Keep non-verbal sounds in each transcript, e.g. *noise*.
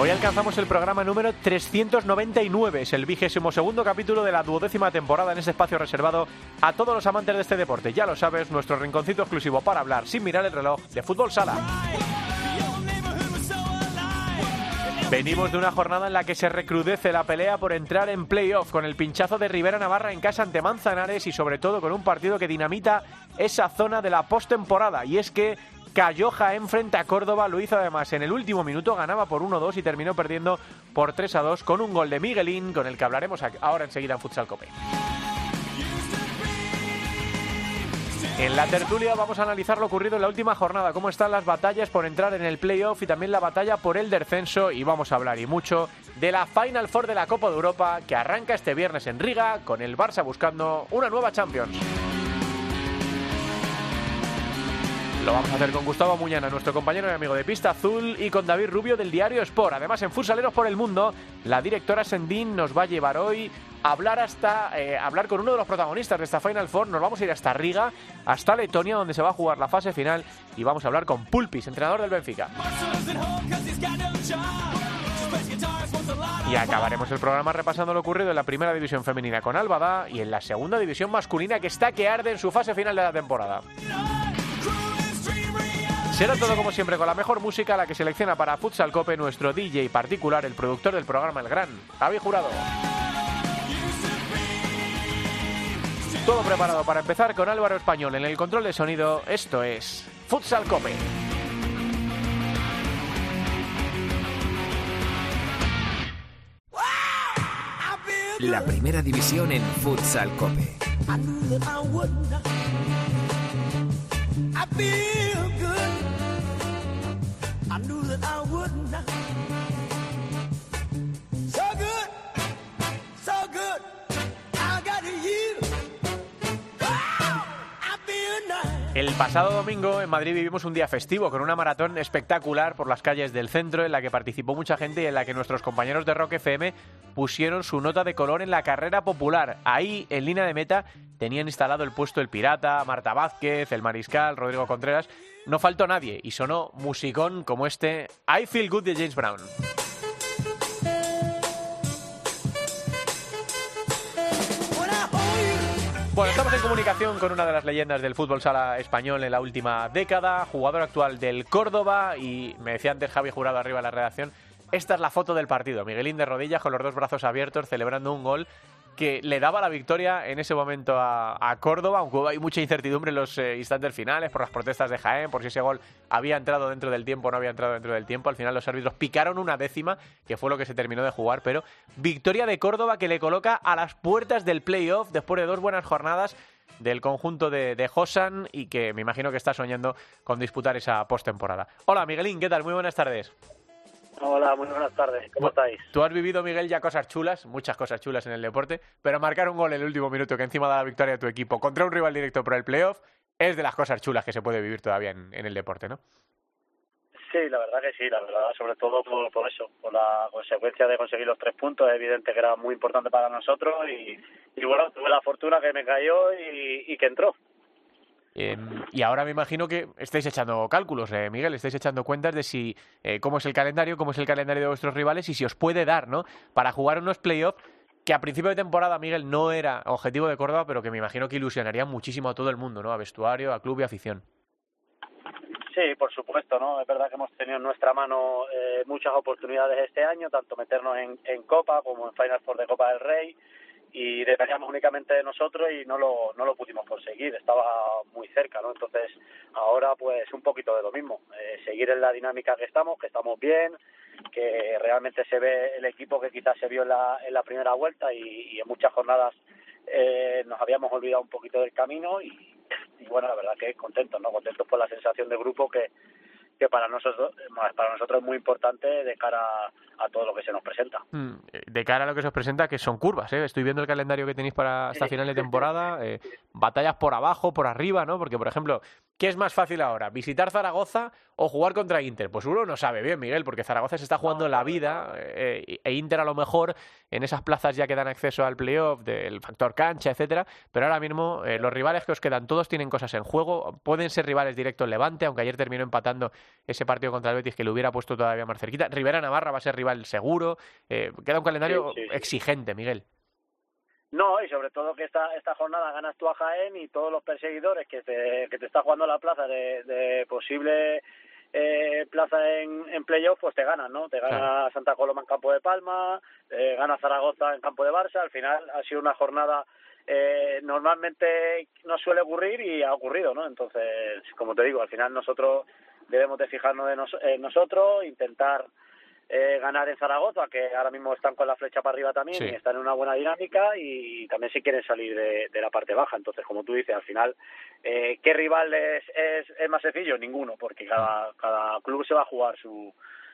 Hoy alcanzamos el programa número 399, es el vigésimo segundo capítulo de la duodécima temporada en este espacio reservado a todos los amantes de este deporte. Ya lo sabes, nuestro rinconcito exclusivo para hablar sin mirar el reloj de fútbol sala. Venimos de una jornada en la que se recrudece la pelea por entrar en playoff con el pinchazo de Rivera Navarra en casa ante Manzanares y sobre todo con un partido que dinamita esa zona de la postemporada. Y es que cayó Jaén frente a Córdoba, lo hizo además en el último minuto, ganaba por 1-2 y terminó perdiendo por 3-2 con un gol de Miguelín, con el que hablaremos ahora enseguida en Futsal Cope. En la tertulia vamos a analizar lo ocurrido en la última jornada, cómo están las batallas por entrar en el playoff y también la batalla por el descenso y vamos a hablar y mucho de la Final Four de la Copa de Europa que arranca este viernes en Riga con el Barça buscando una nueva Champions. Lo vamos a hacer con Gustavo Muñana, nuestro compañero y amigo de Pista Azul, y con David Rubio del diario Sport. Además, en Futsaleros por el Mundo, la directora Sendín nos va a llevar hoy a hablar, hasta, eh, hablar con uno de los protagonistas de esta Final Four. Nos vamos a ir hasta Riga, hasta Letonia, donde se va a jugar la fase final, y vamos a hablar con Pulpis, entrenador del Benfica. Y acabaremos el programa repasando lo ocurrido en la primera división femenina con Albada y en la segunda división masculina que está que arde en su fase final de la temporada. Será todo como siempre con la mejor música, la que selecciona para Futsal Cope nuestro DJ particular, el productor del programa El Gran, Javi Jurado. Todo preparado para empezar con Álvaro Español en el control de sonido. Esto es Futsal Cope. La primera división en Futsal Cope. I knew that I would not. El pasado domingo en Madrid vivimos un día festivo con una maratón espectacular por las calles del centro en la que participó mucha gente y en la que nuestros compañeros de Rock FM pusieron su nota de color en la carrera popular. Ahí, en línea de meta, tenían instalado el puesto El Pirata, Marta Vázquez, El Mariscal, Rodrigo Contreras. No faltó nadie y sonó musicón como este I Feel Good de James Brown. Bueno, estamos en comunicación con una de las leyendas del fútbol sala español en la última década, jugador actual del Córdoba y me decía antes Javi Jurado arriba de la redacción, esta es la foto del partido, Miguelín de rodillas con los dos brazos abiertos celebrando un gol que le daba la victoria en ese momento a, Córdoba, aunque hay mucha incertidumbre en los eh, instantes finales por las protestas de Jaén, por si ese gol había entrado dentro del tiempo o no había entrado dentro del tiempo. Al final los árbitros picaron una décima, que fue lo que se terminó de jugar, pero victoria de Córdoba que le coloca a las puertas del playoff después de dos buenas jornadas del conjunto de, de Hosan y que me imagino que está soñando con disputar esa postemporada. Hola Miguelín, ¿qué tal? Muy buenas tardes. Hola, muy buenas tardes. ¿Cómo estáis? Tú has vivido, Miguel, ya cosas chulas, muchas cosas chulas en el deporte, pero marcar un gol en el último minuto que encima da la victoria a tu equipo contra un rival directo por el playoff es de las cosas chulas que se puede vivir todavía en, el deporte, ¿no? Sí, la verdad que sí, la verdad, sobre todo por, eso, por la consecuencia de conseguir los tres puntos, es evidente que era muy importante para nosotros y, bueno, tuve la fortuna que me cayó y que entró. Em, y ahora me imagino que estáis echando cálculos, eh, Miguel, estáis echando cuentas de si eh, cómo es el calendario, cómo es el calendario de vuestros rivales y si os puede dar, ¿no? Para jugar unos playoffs que a principio de temporada, Miguel, no era objetivo de Córdoba, pero que me imagino que ilusionaría muchísimo a todo el mundo, ¿no? A vestuario, a club y afición. Sí, por supuesto, ¿no? Es verdad que hemos tenido en nuestra mano eh, muchas oportunidades este año, tanto meternos en, en Copa como en Final Four de Copa del Rey y dependíamos únicamente de nosotros y no lo, no lo pudimos conseguir, estaba muy cerca, ¿no? Entonces, ahora pues un poquito de lo mismo, eh, seguir en la dinámica que estamos, que estamos bien, que realmente se ve el equipo que quizás se vio en la, en la primera vuelta y, en muchas jornadas eh, nos habíamos olvidado un poquito del camino y, y bueno, la verdad que contentos, ¿no? Contentos por la sensación de grupo que, que para nosotros para nosotros es muy importante de cara a, todo lo que se nos presenta. Mm, de cara a lo que se os presenta, que son curvas, ¿eh? Estoy viendo el calendario que tenéis para esta final de temporada, eh, batallas por abajo, por arriba, ¿no? Porque, por ejemplo, ¿Qué es más fácil ahora? ¿Visitar Zaragoza o jugar contra Inter? Pues uno no sabe bien, Miguel, porque Zaragoza se está jugando la vida eh, e Inter a lo mejor en esas plazas ya que dan acceso al playoff del factor cancha, etcétera. Pero ahora mismo eh, los rivales que os quedan todos tienen cosas en juego. Pueden ser rivales directos Levante, aunque ayer terminó empatando ese partido contra el Betis que le hubiera puesto todavía más cerquita. Rivera Navarra va a ser rival seguro. Eh, queda un calendario exigente, Miguel. No, y sobre todo que esta, esta jornada ganas tú a Jaén y todos los perseguidores que te, que te está jugando la plaza de, de posible eh, plaza en, en playoff, pues te ganan, ¿no? Te gana Santa Coloma en campo de Palma, eh, gana Zaragoza en campo de Barça. Al final ha sido una jornada eh, normalmente no suele ocurrir y ha ocurrido, ¿no? Entonces, como te digo, al final nosotros debemos de fijarnos en nosotros, intentar eh, ganar en Zaragoza, que ahora mismo están con la flecha para arriba también y están en una buena dinámica y también si quieren salir de, la parte baja. Entonces, como tú dices, al final, eh, ¿qué rival es, es, más sencillo? Ninguno, porque cada, cada club se va a jugar su,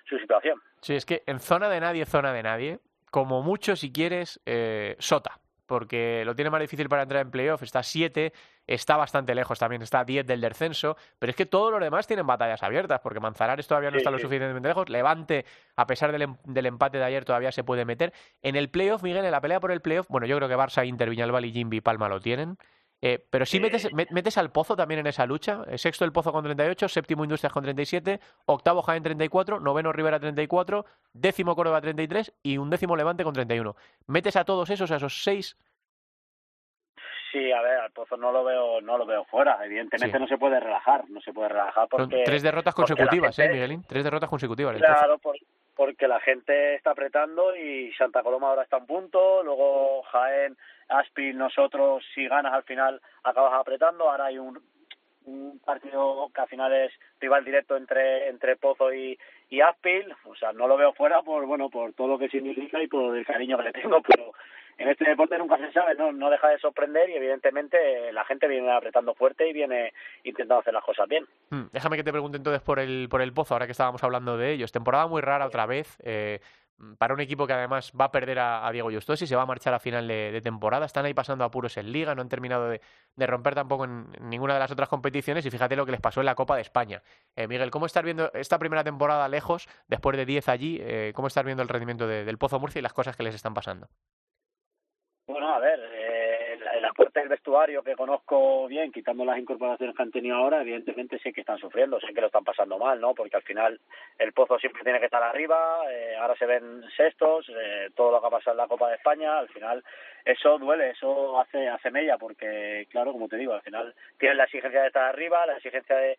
su situación. Sí, es que en zona de nadie, zona de nadie, como mucho, si quieres, eh, Sota porque lo tiene más difícil para entrar en playoff, está 7, está bastante lejos también, está 10 del descenso, pero es que todos los demás tienen batallas abiertas, porque Manzanares todavía no está lo suficientemente lejos, Levante, a pesar del, em, del, empate de ayer, todavía se puede meter. En el playoff, Miguel, en la pelea por el playoff, bueno, yo creo que Barça, Inter, Viñalbal y Jimby Palma lo tienen. Eh, pero sí metes, metes al Pozo también en esa lucha. Eh, sexto el Pozo con 38, séptimo Industrias con 37, octavo Jaén 34, noveno Rivera 34, décimo Córdoba 33 y un décimo Levante con 31. Metes a todos esos, a esos seis Sí, a ver, al Pozo no lo veo, no lo veo fuera. Evidentemente no se puede relajar, no se puede relajar porque tres derrotas consecutivas, ¿eh, Miguelín? Tres derrotas consecutivas. Claro, porque la gente está apretando y Santa Coloma ahora está en punto, luego Jaén, Aspi, nosotros si ganas al final acabas apretando. Ahora hay un, un partido que al final es rival directo entre entre Pozo y, y Aspil, o sea, no lo veo fuera por bueno por todo lo que significa y por el cariño que le tengo, pero en este deporte nunca se sabe, no, no deja de sorprender y evidentemente la gente viene apretando fuerte y viene intentando hacer las cosas bien. Hmm, déjame que te pregunte entonces por el, por el Pozo, ahora que estábamos hablando de ellos. Temporada muy rara otra vez. Eh, para un equipo que además va a perder a, Diego Justosi, se va a marchar a final de, temporada. Están ahí pasando apuros en Liga, no han terminado de, romper tampoco en, ninguna de las otras competiciones. Y fíjate lo que les pasó en la Copa de España. Eh, Miguel, ¿cómo estás viendo esta primera temporada lejos, después de 10 allí? Eh, ¿Cómo estás viendo el rendimiento del Pozo Murcia y las cosas que les están pasando? Bueno, a ver, eh, la, parte del vestuario que conozco bien, quitando las incorporaciones que han tenido ahora, evidentemente sé que están sufriendo, sé que lo están pasando mal, ¿no? Porque al final el Pozo siempre tiene que estar arriba, eh, ahora se ven sextos, eh, todo lo que ha pasado en la Copa de España, al final eso duele, eso hace, hace mella, porque claro, como te digo, al final tienen la exigencia de estar arriba, la exigencia de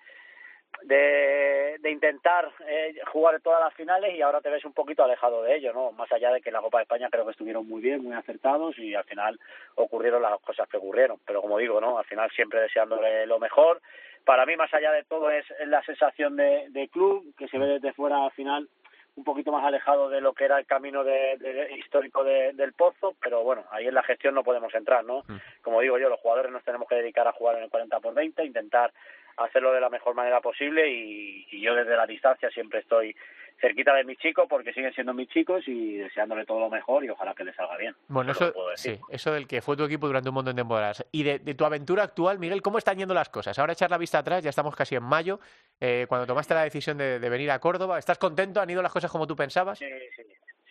de, de intentar eh, jugar todas las finales y ahora te ves un poquito alejado de ello, ¿no? Más allá de que la Copa de España creo que estuvieron muy bien, muy acertados y al final ocurrieron las cosas que ocurrieron. Pero como digo, ¿no? Al final siempre deseándole lo mejor. Para mí, más allá de todo, es la sensación de, de club que se ve desde fuera al final un poquito más alejado de lo que era el camino de, histórico del Pozo, pero bueno, ahí en la gestión no podemos entrar, ¿no? Mm. Como digo yo, los jugadores nos tenemos que dedicar a jugar en el 40 por 20, intentar hacerlo de la mejor manera posible y, y yo desde la distancia siempre estoy cerquita de mis chicos porque siguen siendo mis chicos y deseándole todo lo mejor y ojalá que les salga bien. Bueno, eso, sí, eso del que fue tu equipo durante un montón de temporadas. Y de, tu aventura actual, Miguel, ¿cómo están yendo las cosas? Ahora echar la vista atrás, ya estamos casi en mayo, eh, cuando tomaste la decisión de, venir a Córdoba, ¿estás contento? ¿Han ido las cosas como tú pensabas? Sí, sí.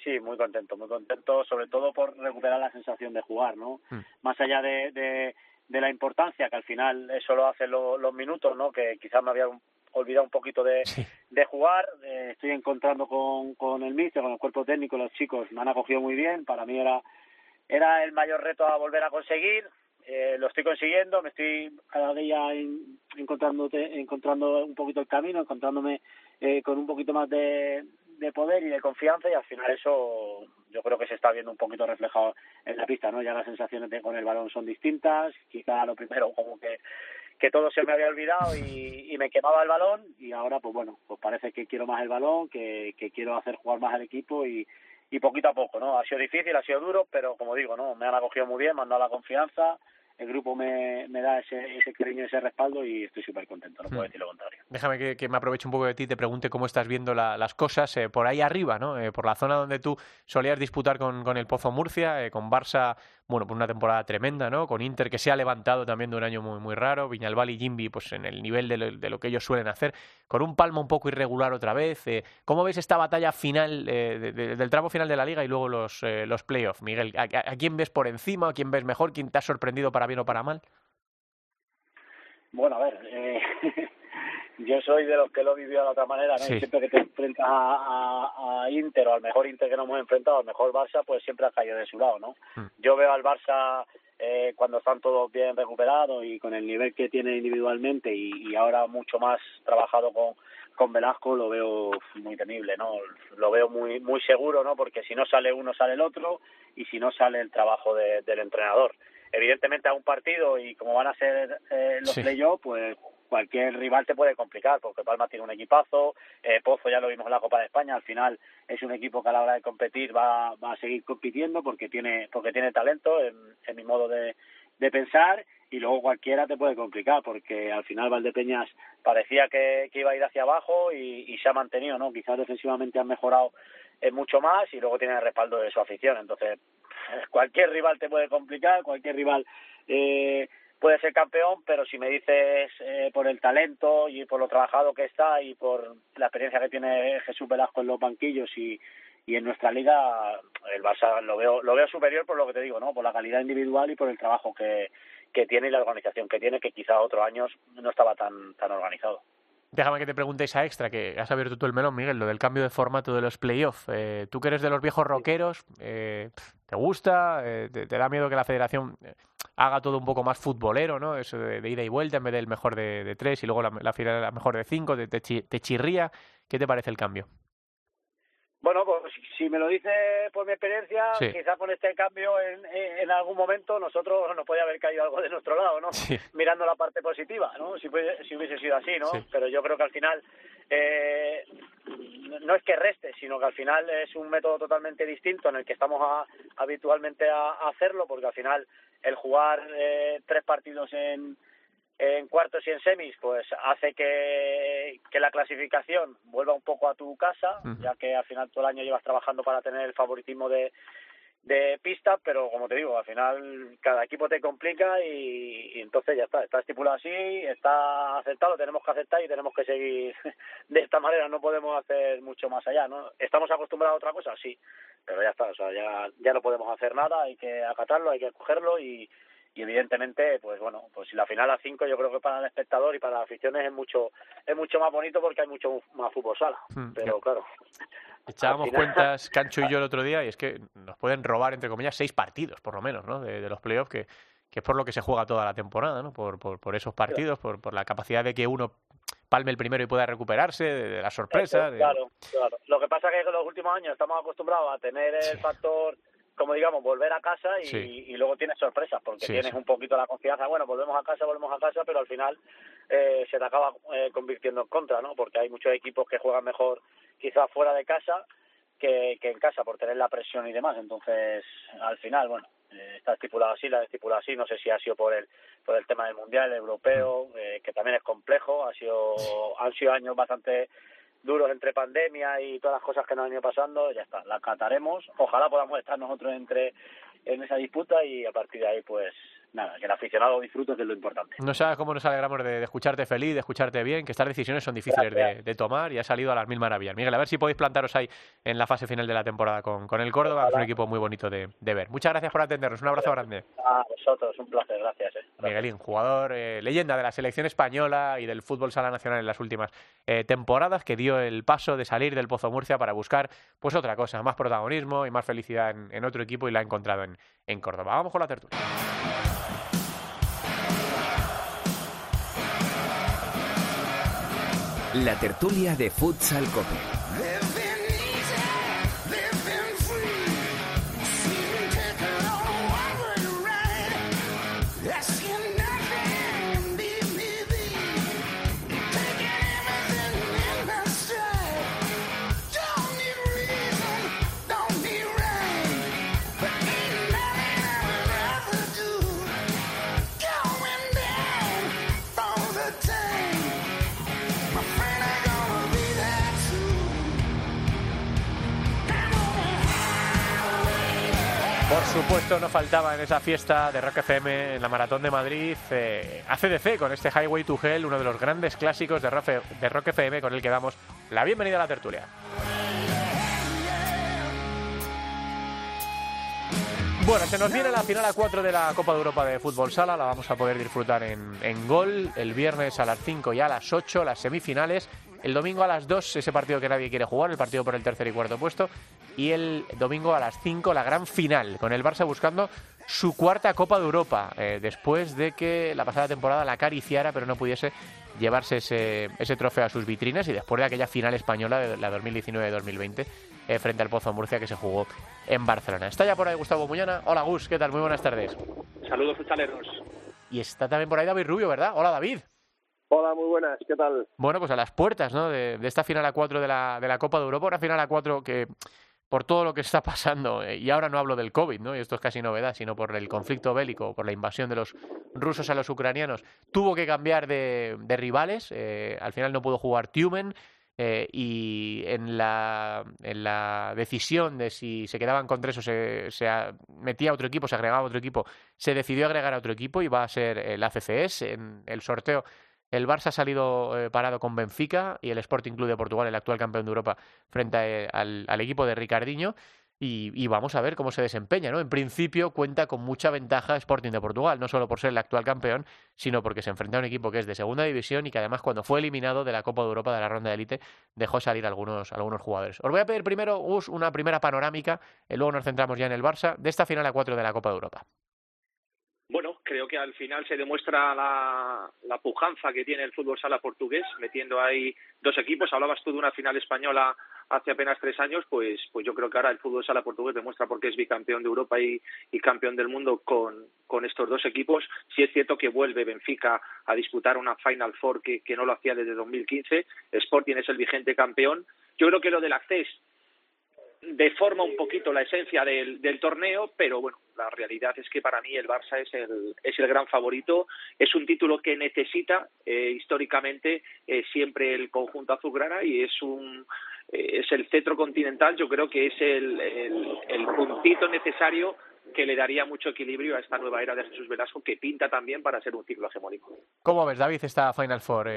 Sí, muy contento, muy contento, sobre todo por recuperar la sensación de jugar, ¿no? Mm. Más allá de, de, de, la importancia, que al final eso lo hacen los minutos, ¿no? Que quizás me había olvidado un poquito de, de jugar. Eh, estoy encontrando con, con el míster, con el cuerpo técnico, los chicos me han acogido muy bien. Para mí era, era el mayor reto a volver a conseguir. Eh, lo estoy consiguiendo, me estoy cada día encontrando, encontrando un poquito el camino, encontrándome eh, con un poquito más de, de poder y de confianza y al final eso yo creo que se está viendo un poquito reflejado en la pista, ¿no? Ya las sensaciones de, con el balón son distintas, quizá lo primero como que que todo se me había olvidado y, y, me quemaba el balón y ahora pues bueno, pues parece que quiero más el balón, que, que quiero hacer jugar más al equipo y, y poquito a poco, ¿no? Ha sido difícil, ha sido duro, pero como digo, ¿no? Me han acogido muy bien, me han dado la confianza, el grupo me, me da ese, ese cariño, ese respaldo y estoy súper contento, no puedo hmm. decir lo contrario. Déjame que, me aproveche un poco de ti y te pregunte cómo estás viendo las cosas eh, por ahí arriba, ¿no? Eh, por la zona donde tú solías disputar con, con el Pozo Murcia, eh, con Barça, bueno, por una temporada tremenda, ¿no? Con Inter que se ha levantado también de un año muy, muy raro, Viñalbal y Jimby pues en el nivel de lo, que ellos suelen hacer, con un palmo un poco irregular otra vez. ¿Cómo ves esta batalla final del tramo final de la liga y luego los, los playoffs, Miguel? ¿A, ¿A, quién ves por encima? ¿A quién ves mejor? ¿Quién te ha sorprendido para bien o para mal? Bueno, a ver, eh, *laughs* yo soy de los que lo vivió de otra manera, ¿no? Siempre que te enfrentas a, Inter o al mejor Inter que nos hemos enfrentado, al mejor Barça, pues siempre ha caído de su lado, ¿no? Hmm. Yo veo al Barça eh, cuando están todos bien recuperados y con el nivel que tiene individualmente y, ahora mucho más trabajado con, con Velasco, lo veo muy temible, ¿no? Lo veo muy muy seguro, ¿no? Porque si no sale uno, sale el otro y si no sale el trabajo del entrenador evidentemente a un partido y como van a ser eh, los playoffs, pues cualquier rival te puede complicar, porque Palma tiene un equipazo, eh, Pozo ya lo vimos en la Copa de España, al final es un equipo que a la hora de competir va, va a seguir compitiendo porque tiene, porque tiene talento, en, mi modo de, de pensar, y luego cualquiera te puede complicar, porque al final Valdepeñas parecía que, iba a ir hacia abajo y, se ha mantenido, ¿no? Quizás defensivamente han mejorado eh, mucho más y luego tiene el respaldo de su afición, entonces cualquier rival te puede complicar, cualquier rival eh, puede ser campeón, pero si me dices eh, por el talento y por lo trabajado que está y por la experiencia que tiene Jesús Velasco en los banquillos y, y en nuestra liga el Barça lo veo lo veo superior por lo que te digo, ¿no? Por la calidad individual y por el trabajo que, que tiene y la organización que tiene, que quizá otros años no estaba tan tan organizado. Déjame que te pregunte esa extra, que has abierto tú el melón, Miguel, lo del cambio de formato de los playoffs. Eh, tú que eres de los viejos rockeros, eh, ¿te gusta? Eh, te, da miedo que la federación eh, haga todo un poco más futbolero, ¿no? Eso de, ida y vuelta en vez del mejor de, tres y luego la, la final la mejor de cinco, te, te chirría. ¿Qué te parece el cambio? Si me lo dice por mi experiencia, quizás con este cambio en, en, algún momento nosotros nos podía haber caído algo de nuestro lado, ¿no? Mirando la parte positiva, ¿no? Si, si hubiese sido así, ¿no? Pero yo creo que al final eh, no es que reste, sino que al final es un método totalmente distinto en el que estamos habitualmente a, hacerlo, porque al final el jugar eh, tres partidos en en cuartos y en semis, pues hace que, que la clasificación vuelva un poco a tu casa, ya que al final todo el año llevas trabajando para tener el favoritismo de, de pista, pero como te digo, al final cada equipo te complica y, entonces ya está, está estipulado así, está aceptado, tenemos que aceptar y tenemos que seguir *laughs* de esta manera, no podemos hacer mucho más allá, ¿no? ¿Estamos acostumbrados a otra cosa? Sí, pero ya está, o sea, ya, ya no podemos hacer nada, hay que acatarlo, hay que cogerlo y, y evidentemente pues bueno pues si la final a 5 yo creo que para el espectador y para las aficiones es mucho es mucho más bonito porque hay mucho más fútbol sala. Hmm, pero claro. echábamos cuentas *laughs* Cancho y yo el otro día y es que nos pueden robar entre comillas seis partidos por lo menos no de, los playoffs que que es por lo que se juega toda la temporada no por por, por esos partidos por por la capacidad de que uno palme el primero y pueda recuperarse de, la sorpresa claro claro. Lo que pasa es que en los últimos años estamos acostumbrados a tener el factor como digamos, volver a casa y, y luego tienes sorpresas, porque tienes un poquito la confianza, bueno, volvemos a casa, volvemos a casa, pero al final eh, se te acaba eh, convirtiendo en contra, ¿no? Porque hay muchos equipos que juegan mejor quizás fuera de casa que, que en casa por tener la presión y demás, entonces al final, bueno, eh, está estipulado así, la estipulado así, no sé si ha sido por el por el tema del mundial europeo, mm. que también es complejo, ha sido han sido años bastante duros entre pandemia y todas las cosas que nos han ido pasando, ya está, la cataremos. Ojalá podamos estar nosotros entre en esa disputa y a partir de ahí, pues nada, que el aficionado disfrute, que es lo importante. No sabes cómo nos alegramos de, escucharte feliz, de escucharte bien, que estas decisiones son difíciles de, tomar y ha salido a las mil maravillas. Miguel, a ver si podéis plantaros ahí en la fase final de la temporada con, con el Córdoba, es un equipo muy bonito de, ver. Muchas gracias por atendernos, un abrazo grande. A vosotros, un placer, gracias. Eh. Miguelín, jugador, eh, leyenda de la selección española y del fútbol sala nacional en las últimas eh, temporadas, que dio el paso de salir del Pozo Murcia para buscar pues otra cosa, más protagonismo y más felicidad en, otro equipo y la ha encontrado en, en Córdoba. Vamos con la tertulia. La tertulia de Futsal Cope. Por supuesto, no faltaba en esa fiesta de Rock FM en la Maratón de Madrid eh, ACDC con este Highway to Hell, uno de los grandes clásicos de Rock, FM con el que damos la bienvenida a la tertulia. Bueno, se nos viene la final a 4 de la Copa de Europa de Fútbol Sala, la vamos a poder disfrutar en, en gol el viernes a las 5 y a las 8, las semifinales. El domingo a las 2, ese partido que nadie quiere jugar, el partido por el tercer y cuarto puesto. Y el domingo a las 5, la gran final, con el Barça buscando su cuarta Copa de Europa, eh, después de que la pasada temporada la acariciara, pero no pudiese llevarse ese, ese trofeo a sus vitrinas y después de aquella final española de la 2019-2020 eh, frente al Pozo Murcia que se jugó en Barcelona. Está ya por ahí Gustavo Muñana. Hola Gus, ¿qué tal? Muy buenas tardes. Saludos, futsaleros. Y está también por ahí David Rubio, ¿verdad? Hola David. Hola, muy buenas, ¿qué tal? Bueno, pues a las puertas ¿no? de, esta final a cuatro de la, de la Copa de Europa, una final a cuatro que por todo lo que está pasando, eh, y ahora no hablo del COVID, ¿no? y esto es casi novedad, sino por el conflicto bélico, por la invasión de los rusos a los ucranianos, tuvo que cambiar de, rivales, eh, al final no pudo jugar Tumen, eh, y en la, en la decisión de si se quedaban con tres o se, se metía otro equipo, se agregaba otro equipo, se decidió agregar a otro equipo y va a ser el ACCS. En el sorteo el Barça ha salido eh, parado con Benfica y el Sporting Club de Portugal, el actual campeón de Europa, frente eh, al, equipo de Ricardiño. Y, vamos a ver cómo se desempeña, ¿no? En principio cuenta con mucha ventaja Sporting de Portugal, no solo por ser el actual campeón, sino porque se enfrenta a un equipo que es de segunda división y que además cuando fue eliminado de la Copa de Europa de la ronda de élite dejó salir algunos, algunos jugadores. Os voy a pedir primero, una primera panorámica, y luego nos centramos ya en el Barça, de esta final a cuatro de la Copa de Europa creo que al final se demuestra la, la, pujanza que tiene el fútbol sala portugués, metiendo ahí dos equipos. Hablabas tú de una final española hace apenas tres años, pues, pues yo creo que ahora el fútbol sala portugués demuestra por qué es bicampeón de Europa y, y campeón del mundo con, con, estos dos equipos. Sí es cierto que vuelve Benfica a disputar una Final Four que, que no lo hacía desde 2015. Sporting es el vigente campeón. Yo creo que lo del acceso deforma un poquito la esencia del, del, torneo, pero bueno, la realidad es que para mí el Barça es el, es el gran favorito. Es un título que necesita eh, históricamente eh, siempre el conjunto azulgrana y es un eh, es el cetro continental. Yo creo que es el, el, puntito necesario que le daría mucho equilibrio a esta nueva era de Jesús Velasco, que pinta también para ser un ciclo hegemónico. ¿Cómo ves, David, esta Final Four?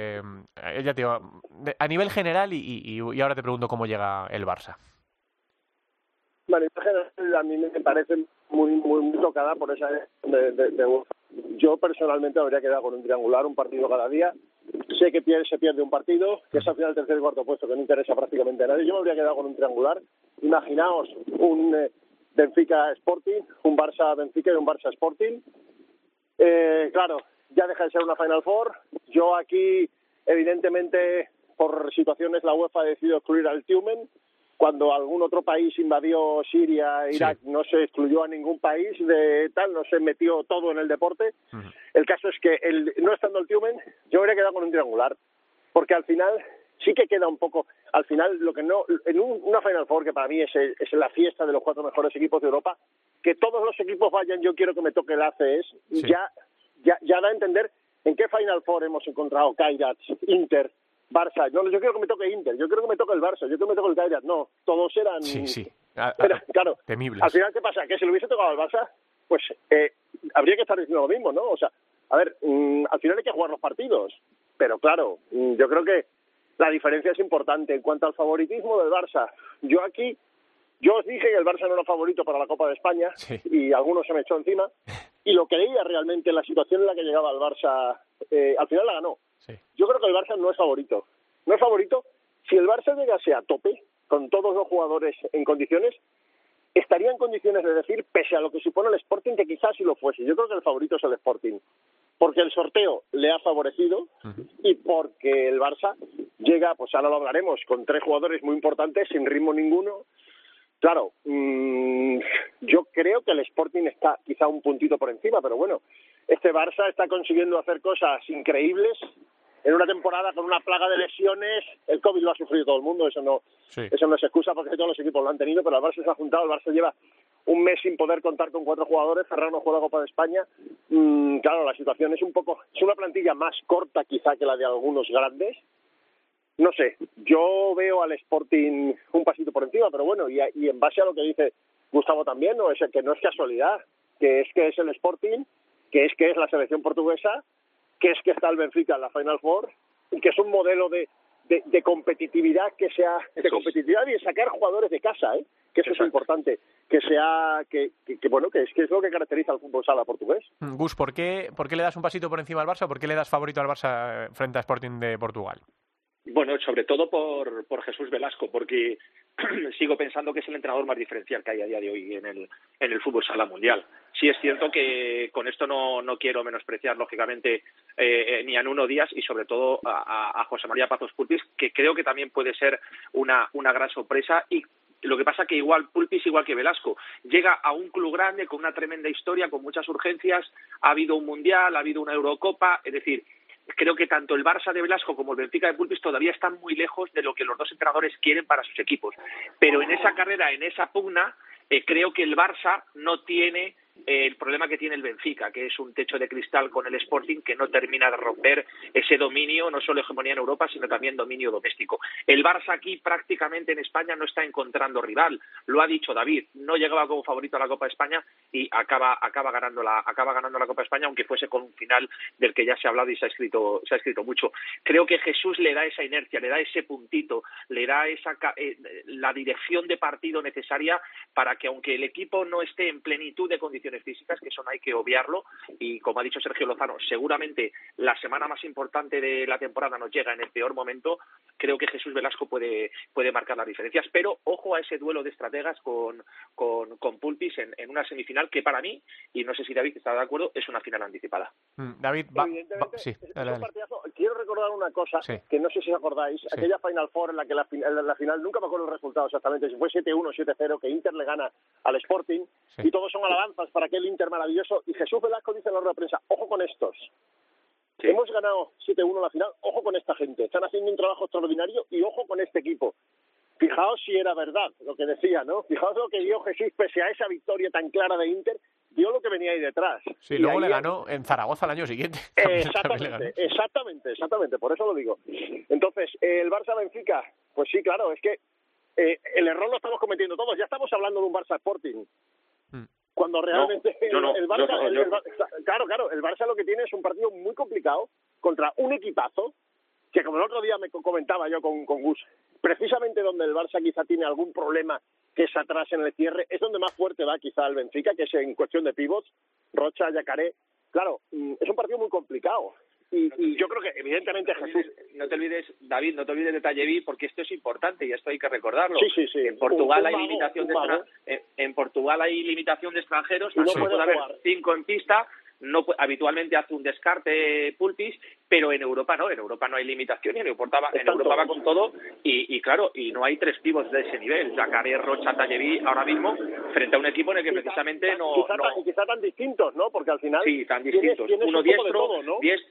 ya te a nivel general y, y, y ahora te pregunto cómo llega el Barça a mí me parece muy muy, tocada por esa de, de, yo personalmente habría quedado con un triangular un partido cada día. Sé que se pierde un partido que es al final el tercer y cuarto puesto que no interesa prácticamente a nadie. Yo me habría quedado con un triangular. Imaginaos un eh, Benfica Sporting un Barça Benfica y un Barça Sporting. Eh, claro ya deja de ser una Final Four. Yo aquí evidentemente por situaciones la UEFA ha decidido excluir al Tumen cuando algún otro país invadió Siria, Irak, no se excluyó a ningún país de tal, no se metió todo en el deporte. El caso es que el, no estando el Tumen, yo habría quedado con un triangular, porque al final sí que queda un poco, al final lo que no, en una Final Four que para mí es, es la fiesta de los cuatro mejores equipos de Europa, que todos los equipos vayan, yo quiero que me toque el ACS, ya, ya, ya da a entender en qué Final Four hemos encontrado Kairat, Inter, Barça. No, yo quiero que me toque Inter, yo quiero que me toque el Barça, yo quiero que me toque el Cagliari. No, todos eran... Sí, sí. claro, temibles. Al final, ¿qué pasa? Que si le hubiese tocado al Barça, pues eh, habría que estar diciendo lo mismo, ¿no? O sea, a ver, mm, al final hay que jugar los partidos. Pero claro, mm, yo creo que la diferencia es importante. En cuanto al favoritismo del Barça, yo aquí, yo os dije que el Barça no era favorito para la Copa de España y algunos se me echó encima. *laughs* Y lo creía realmente en la situación en la que llegaba el Barça, eh, al final la ganó. Yo creo que el Barça no es favorito. No es favorito. Si el Barça llegase a tope, con todos los jugadores en condiciones, estaría en condiciones de decir, pese a lo que supone el Sporting, que quizás si lo fuese. Yo creo que el favorito es el Sporting. Porque el sorteo le ha favorecido y porque el Barça llega, pues ahora lo hablaremos, con tres jugadores muy importantes, sin ritmo ninguno. Claro, mmm, yo creo que el Sporting está quizá un puntito por encima, pero bueno, este Barça está consiguiendo hacer cosas increíbles. En una temporada con una plaga de lesiones, el COVID lo ha sufrido todo el mundo, eso no, eso no es excusa porque todos los equipos lo han tenido, pero el Barça se ha juntado, el Barça lleva un mes sin poder contar con cuatro jugadores, Ferrano juega la Copa de España, mm, claro, la situación es un poco, es una plantilla más corta quizá que la de algunos grandes, no sé, yo veo al Sporting un pasito por encima, pero bueno, y, y en base a lo que dice Gustavo también, no es que no es casualidad, que es que es el Sporting, que es que es la selección portuguesa, que es que está el Benfica en la Final Four, y que es un modelo de, de, competitividad que sea de competitividad y de sacar jugadores de casa, ¿eh? que eso es importante, que sea que, que, bueno que es que es lo que caracteriza al fútbol sala portugués. Mm, Gus, ¿por qué, ¿por qué le das un pasito por encima al Barça? ¿Por qué le das favorito al Barça frente a Sporting de Portugal? Bueno, sobre todo por, por Jesús Velasco, porque *clears throat* sigo pensando que es el entrenador más diferencial que hay a día de hoy en el, en el fútbol sala mundial. Sí es cierto que con esto no, no quiero menospreciar, lógicamente, eh, eh, ni a Nuno Díaz y sobre todo a, José María Pazos Pulpis, que creo que también puede ser una, una gran sorpresa y lo que pasa que igual Pulpis, igual que Velasco, llega a un club grande con una tremenda historia, con muchas urgencias, ha habido un Mundial, ha habido una Eurocopa, es decir, creo que tanto el Barça de Velasco como el Benfica de Pulpis todavía están muy lejos de lo que los dos entrenadores quieren para sus equipos. Pero en esa carrera, en esa pugna, eh, creo que el Barça no tiene el problema que tiene el Benfica, que es un techo de cristal con el Sporting que no termina de romper ese dominio, no solo hegemonía en Europa, sino también dominio doméstico. El Barça aquí prácticamente en España no está encontrando rival, lo ha dicho David, no llegaba como favorito a la Copa de España y acaba, acaba, ganando, la, acaba ganando la Copa de España, aunque fuese con un final del que ya se ha hablado y se ha escrito, se ha escrito mucho. Creo que Jesús le da esa inercia, le da ese puntito, le da esa, eh, la dirección de partido necesaria para que aunque el equipo no esté en plenitud de condiciones físicas, que eso no hay que obviarlo. Y como ha dicho Sergio Lozano, seguramente la semana más importante de la temporada nos llega en el peor momento. Creo que Jesús Velasco puede, puede marcar las diferencias. Pero ojo a ese duelo de estrategas con, con, con Pulpis en, en una semifinal que para mí, y no sé si David está de acuerdo, es una final anticipada. Mm, David, va, sí, Quiero recordar una cosa que no sé si os acordáis. Aquella Final Four en la que la, la, final, nunca me acuerdo el resultado exactamente, si fue 7-1 7-0, que Inter le gana al Sporting y todos son alabanzas para aquel Inter maravilloso. Y Jesús Velasco dice en la rueda de prensa, ojo con estos. Hemos ganado 7-1 la final, ojo con esta gente. Están haciendo un trabajo extraordinario y ojo con este equipo. Fijaos si era verdad lo que decía, ¿no? Fijaos lo que dio Jesús pese a esa victoria tan clara de Inter, dio lo que venía ahí detrás. Sí, luego le ganó en Zaragoza el año siguiente. *laughs* Exactamente, exactamente, exactamente, por eso lo digo. Entonces, el Barça-Benfica, pues sí, claro, es que eh, el error lo estamos cometiendo todos. Ya estamos hablando de un Barça Sporting. Mm cuando realmente el, Barça, claro, claro, el Barça lo que tiene es un partido muy complicado contra un equipazo que como el otro día me comentaba yo con, con Gus, precisamente donde el Barça quizá tiene algún problema que es atrás en el cierre, es donde más fuerte va quizá el Benfica, que es en cuestión de pivots, Rocha, Yacaré. Claro, mm, es un partido muy complicado. Y, yo creo que evidentemente Jesús no te olvides David no te olvides de Tallevi porque esto es importante y esto hay que recordarlo. Sí, sí, sí. en Portugal hay limitación de en, Portugal hay limitación de extranjeros no puede haber cinco en pista no habitualmente hace un descarte Pulpis, pero en Europa no, en Europa no hay limitación y en Europa va, en Europa va con todo y, y, claro, y no hay tres pibos de ese nivel, Jacaré, Rocha, Talleví ahora mismo frente a un equipo en el que precisamente no, quizá, no... quizá tan distintos, ¿no? Porque al final sí, tan distintos, uno diestro,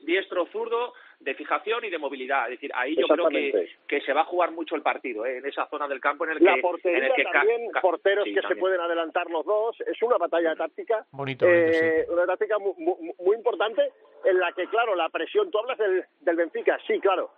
diestro, zurdo, de fijación y de movilidad. Es decir, ahí yo creo que, que se va a jugar mucho el partido, ¿eh? en esa zona del campo en el la que... Portería en el que también, porteros que se pueden adelantar los dos, es una batalla táctica. Bonito, eh, Una táctica muy, muy, importante en la que, claro, la presión, tú hablas del, del Benfica, sí, claro,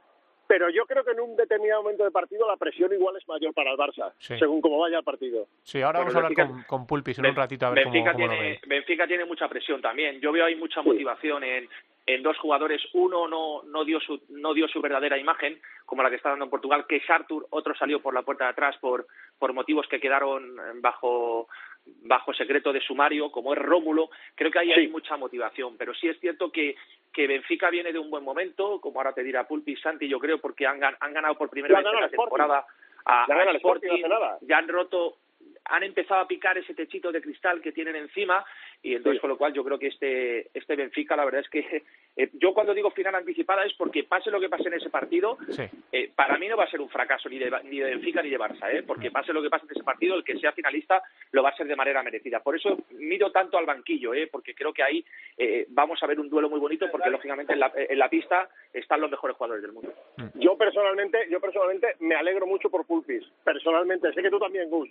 pero yo creo que en un determinado momento de partido la presión igual es mayor para el Barça, según cómo vaya el partido. Sí, ahora vamos a hablar con, con, Pulpis en un ratito a ver Benfica cómo, tiene, Benfica tiene mucha presión también. Yo veo ahí mucha motivación en, en dos jugadores. Uno no, no, dio su, no dio su verdadera imagen, como la que está dando en Portugal, que es Artur. Otro salió por la puerta de atrás por, por motivos que quedaron bajo, bajo secreto de sumario, como es Rómulo. Creo que ahí hay mucha motivación. Pero sí es cierto que, que Benfica viene de un buen momento, como ahora te dirá Pulpi Santi, yo creo, porque han, han ganado por primera vez en la temporada a, a Sporting, ya han roto han empezado a picar ese techito de cristal que tienen encima y entonces con lo cual yo creo que este este Benfica la verdad es que *laughs* eh, yo cuando digo final anticipada es porque pase lo que pase en ese partido eh, para mí no va a ser un fracaso ni de, ni de Benfica ni de Barça ¿eh? porque pase lo que pase en ese partido el que sea finalista lo va a ser de manera merecida. Por eso miro tanto al banquillo ¿eh? porque creo que ahí eh, vamos a ver un duelo muy bonito porque lógicamente en la, en la pista están los mejores jugadores del mundo. Yo personalmente yo personalmente me alegro mucho por Pulpis. Personalmente sé que tú también Gus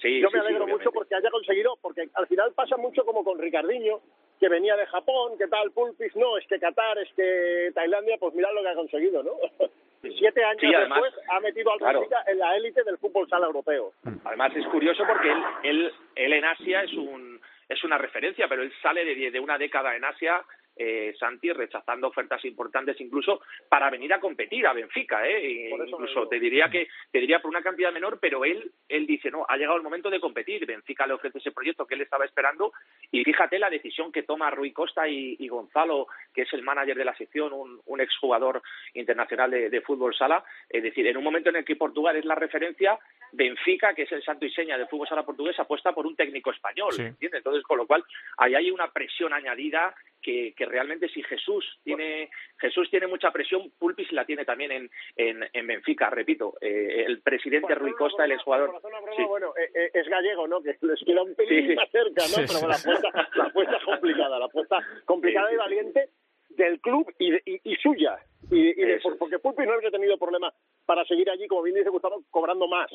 Sí, Yo me alegro mucho porque haya conseguido, porque al final pasa mucho como con Ricardiño, que venía de Japón, que tal, Pulpis, no, es que Qatar, es que Tailandia, pues mirad lo que ha conseguido, ¿no? *laughs* *laughs* siete años después ha metido al Benfica en la élite del fútbol sala europeo. Además es curioso porque él, él, él en Asia es un es una referencia, pero él sale de, de una década en Asia eh, Santi rechazando ofertas importantes incluso para venir a competir a Benfica, ¿eh? incluso te diría que te diría por una cantidad menor, pero él él dice no ha llegado el momento de competir, Benfica le ofrece ese proyecto que él estaba esperando y fíjate la decisión que toma Rui Costa y, Gonzalo, que es el manager de la sección, un, un exjugador internacional de, fútbol sala, es decir, en un momento en el que Portugal es la referencia, Benfica, que es el santo y seña del fútbol sala portugués, apuesta por un técnico español, Entonces, con lo cual, ahí hay una presión añadida que, que, realmente si Jesús tiene Jesús tiene mucha presión, Pulpis la tiene también en, en, en Benfica, repito, eh, el presidente Rui Costa, el exjugador. Bueno, eh, eh, es gallego, ¿no? Que les queda un pelín más cerca, ¿no? Pero la apuesta, la apuesta es complicada, la apuesta complicada y valiente del club y, y, suya. Y, porque Pulpis no habría tenido problema para seguir allí, como bien dice Gustavo, cobrando más.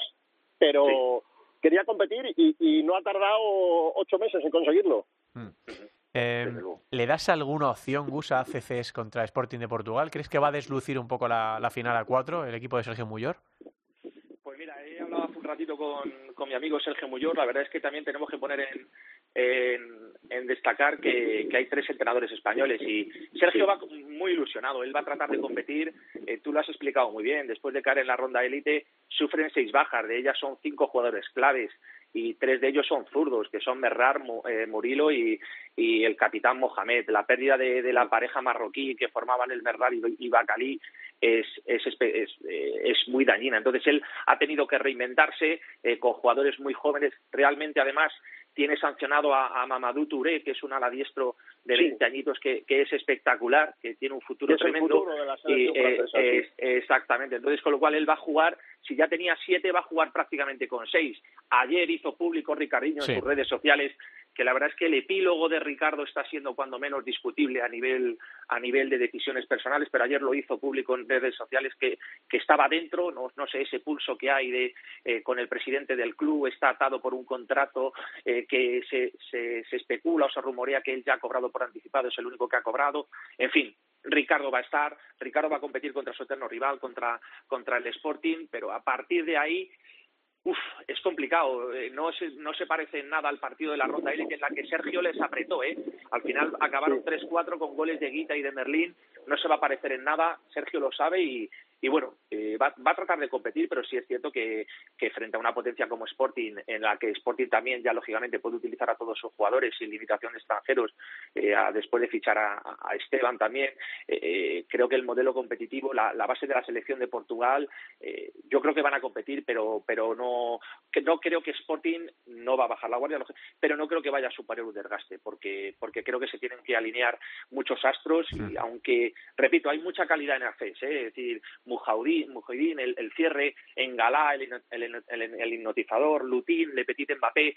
Pero quería competir y, y no ha tardado ocho meses en conseguirlo. Mm. Em, ¿Le das alguna opción, Gus, a CCS contra Sporting de Portugal? ¿Crees que va a deslucir un poco la, final a cuatro el equipo de Sergio Muyor? Pues mira, he hablado hace un ratito con, con mi amigo Sergio Muyor. La verdad es que también tenemos que poner en, en, destacar que, hay tres entrenadores españoles y Sergio va muy ilusionado, él va a tratar de competir, eh, tú lo has explicado muy bien, después de caer en la ronda élite sufren seis bajas, de ellas son cinco jugadores claves y tres de ellos son zurdos, que son Merrar, eh, Murilo y, el capitán Mohamed. La pérdida de, la pareja marroquí que formaban el Merrar y, Bacalí es, es, es, es, muy dañina. Entonces él ha tenido que reinventarse eh, con jugadores muy jóvenes, realmente además tiene sancionado a, Mamadou Touré, que es un ala diestro de 20 añitos que, es espectacular, que tiene un futuro tremendo. y, eh, exactamente. Entonces, con lo cual él va a jugar, si ya tenía siete, va a jugar prácticamente con seis. Ayer hizo público Ricardinho en sus redes sociales que la verdad es que el epílogo de Ricardo está siendo cuando menos discutible a nivel a nivel de decisiones personales, pero ayer lo hizo público en redes sociales que, que estaba dentro, no, no sé, ese pulso que hay de eh, con el presidente del club, está atado por un contrato eh, que se, se, se especula o se rumorea que él ya ha cobrado por anticipado, es el único que ha cobrado, en fin, Ricardo va a estar, Ricardo va a competir contra su eterno rival, contra, contra el Sporting, pero a partir de ahí Uf, es complicado. Eh, no se, no se parece en nada al partido de la ronda que es la que Sergio les apretó. ¿eh? Al final acabaron 3-4 con goles de Guita y de Merlín. No se va a parecer en nada. Sergio lo sabe y, y bueno, eh, va, va, a tratar de competir, pero sí es cierto que, que, frente a una potencia como Sporting, en la que Sporting también ya lógicamente puede utilizar a todos sus jugadores sin limitación de extranjeros, eh, después de fichar a, a Esteban también, eh, creo que el modelo competitivo, la, la, base de la selección de Portugal, yo creo que van a competir, pero pero no, que no creo que Sporting no va a bajar la guardia, pero no creo que vaya a superar un desgaste, porque, porque creo que se tienen que alinear muchos astros y aunque, repito, hay mucha calidad en ACES, es decir, Mujahidín, el, el, cierre, Engalá, el, el, el, hipnotizador, Lutín, Le Petit Mbappé,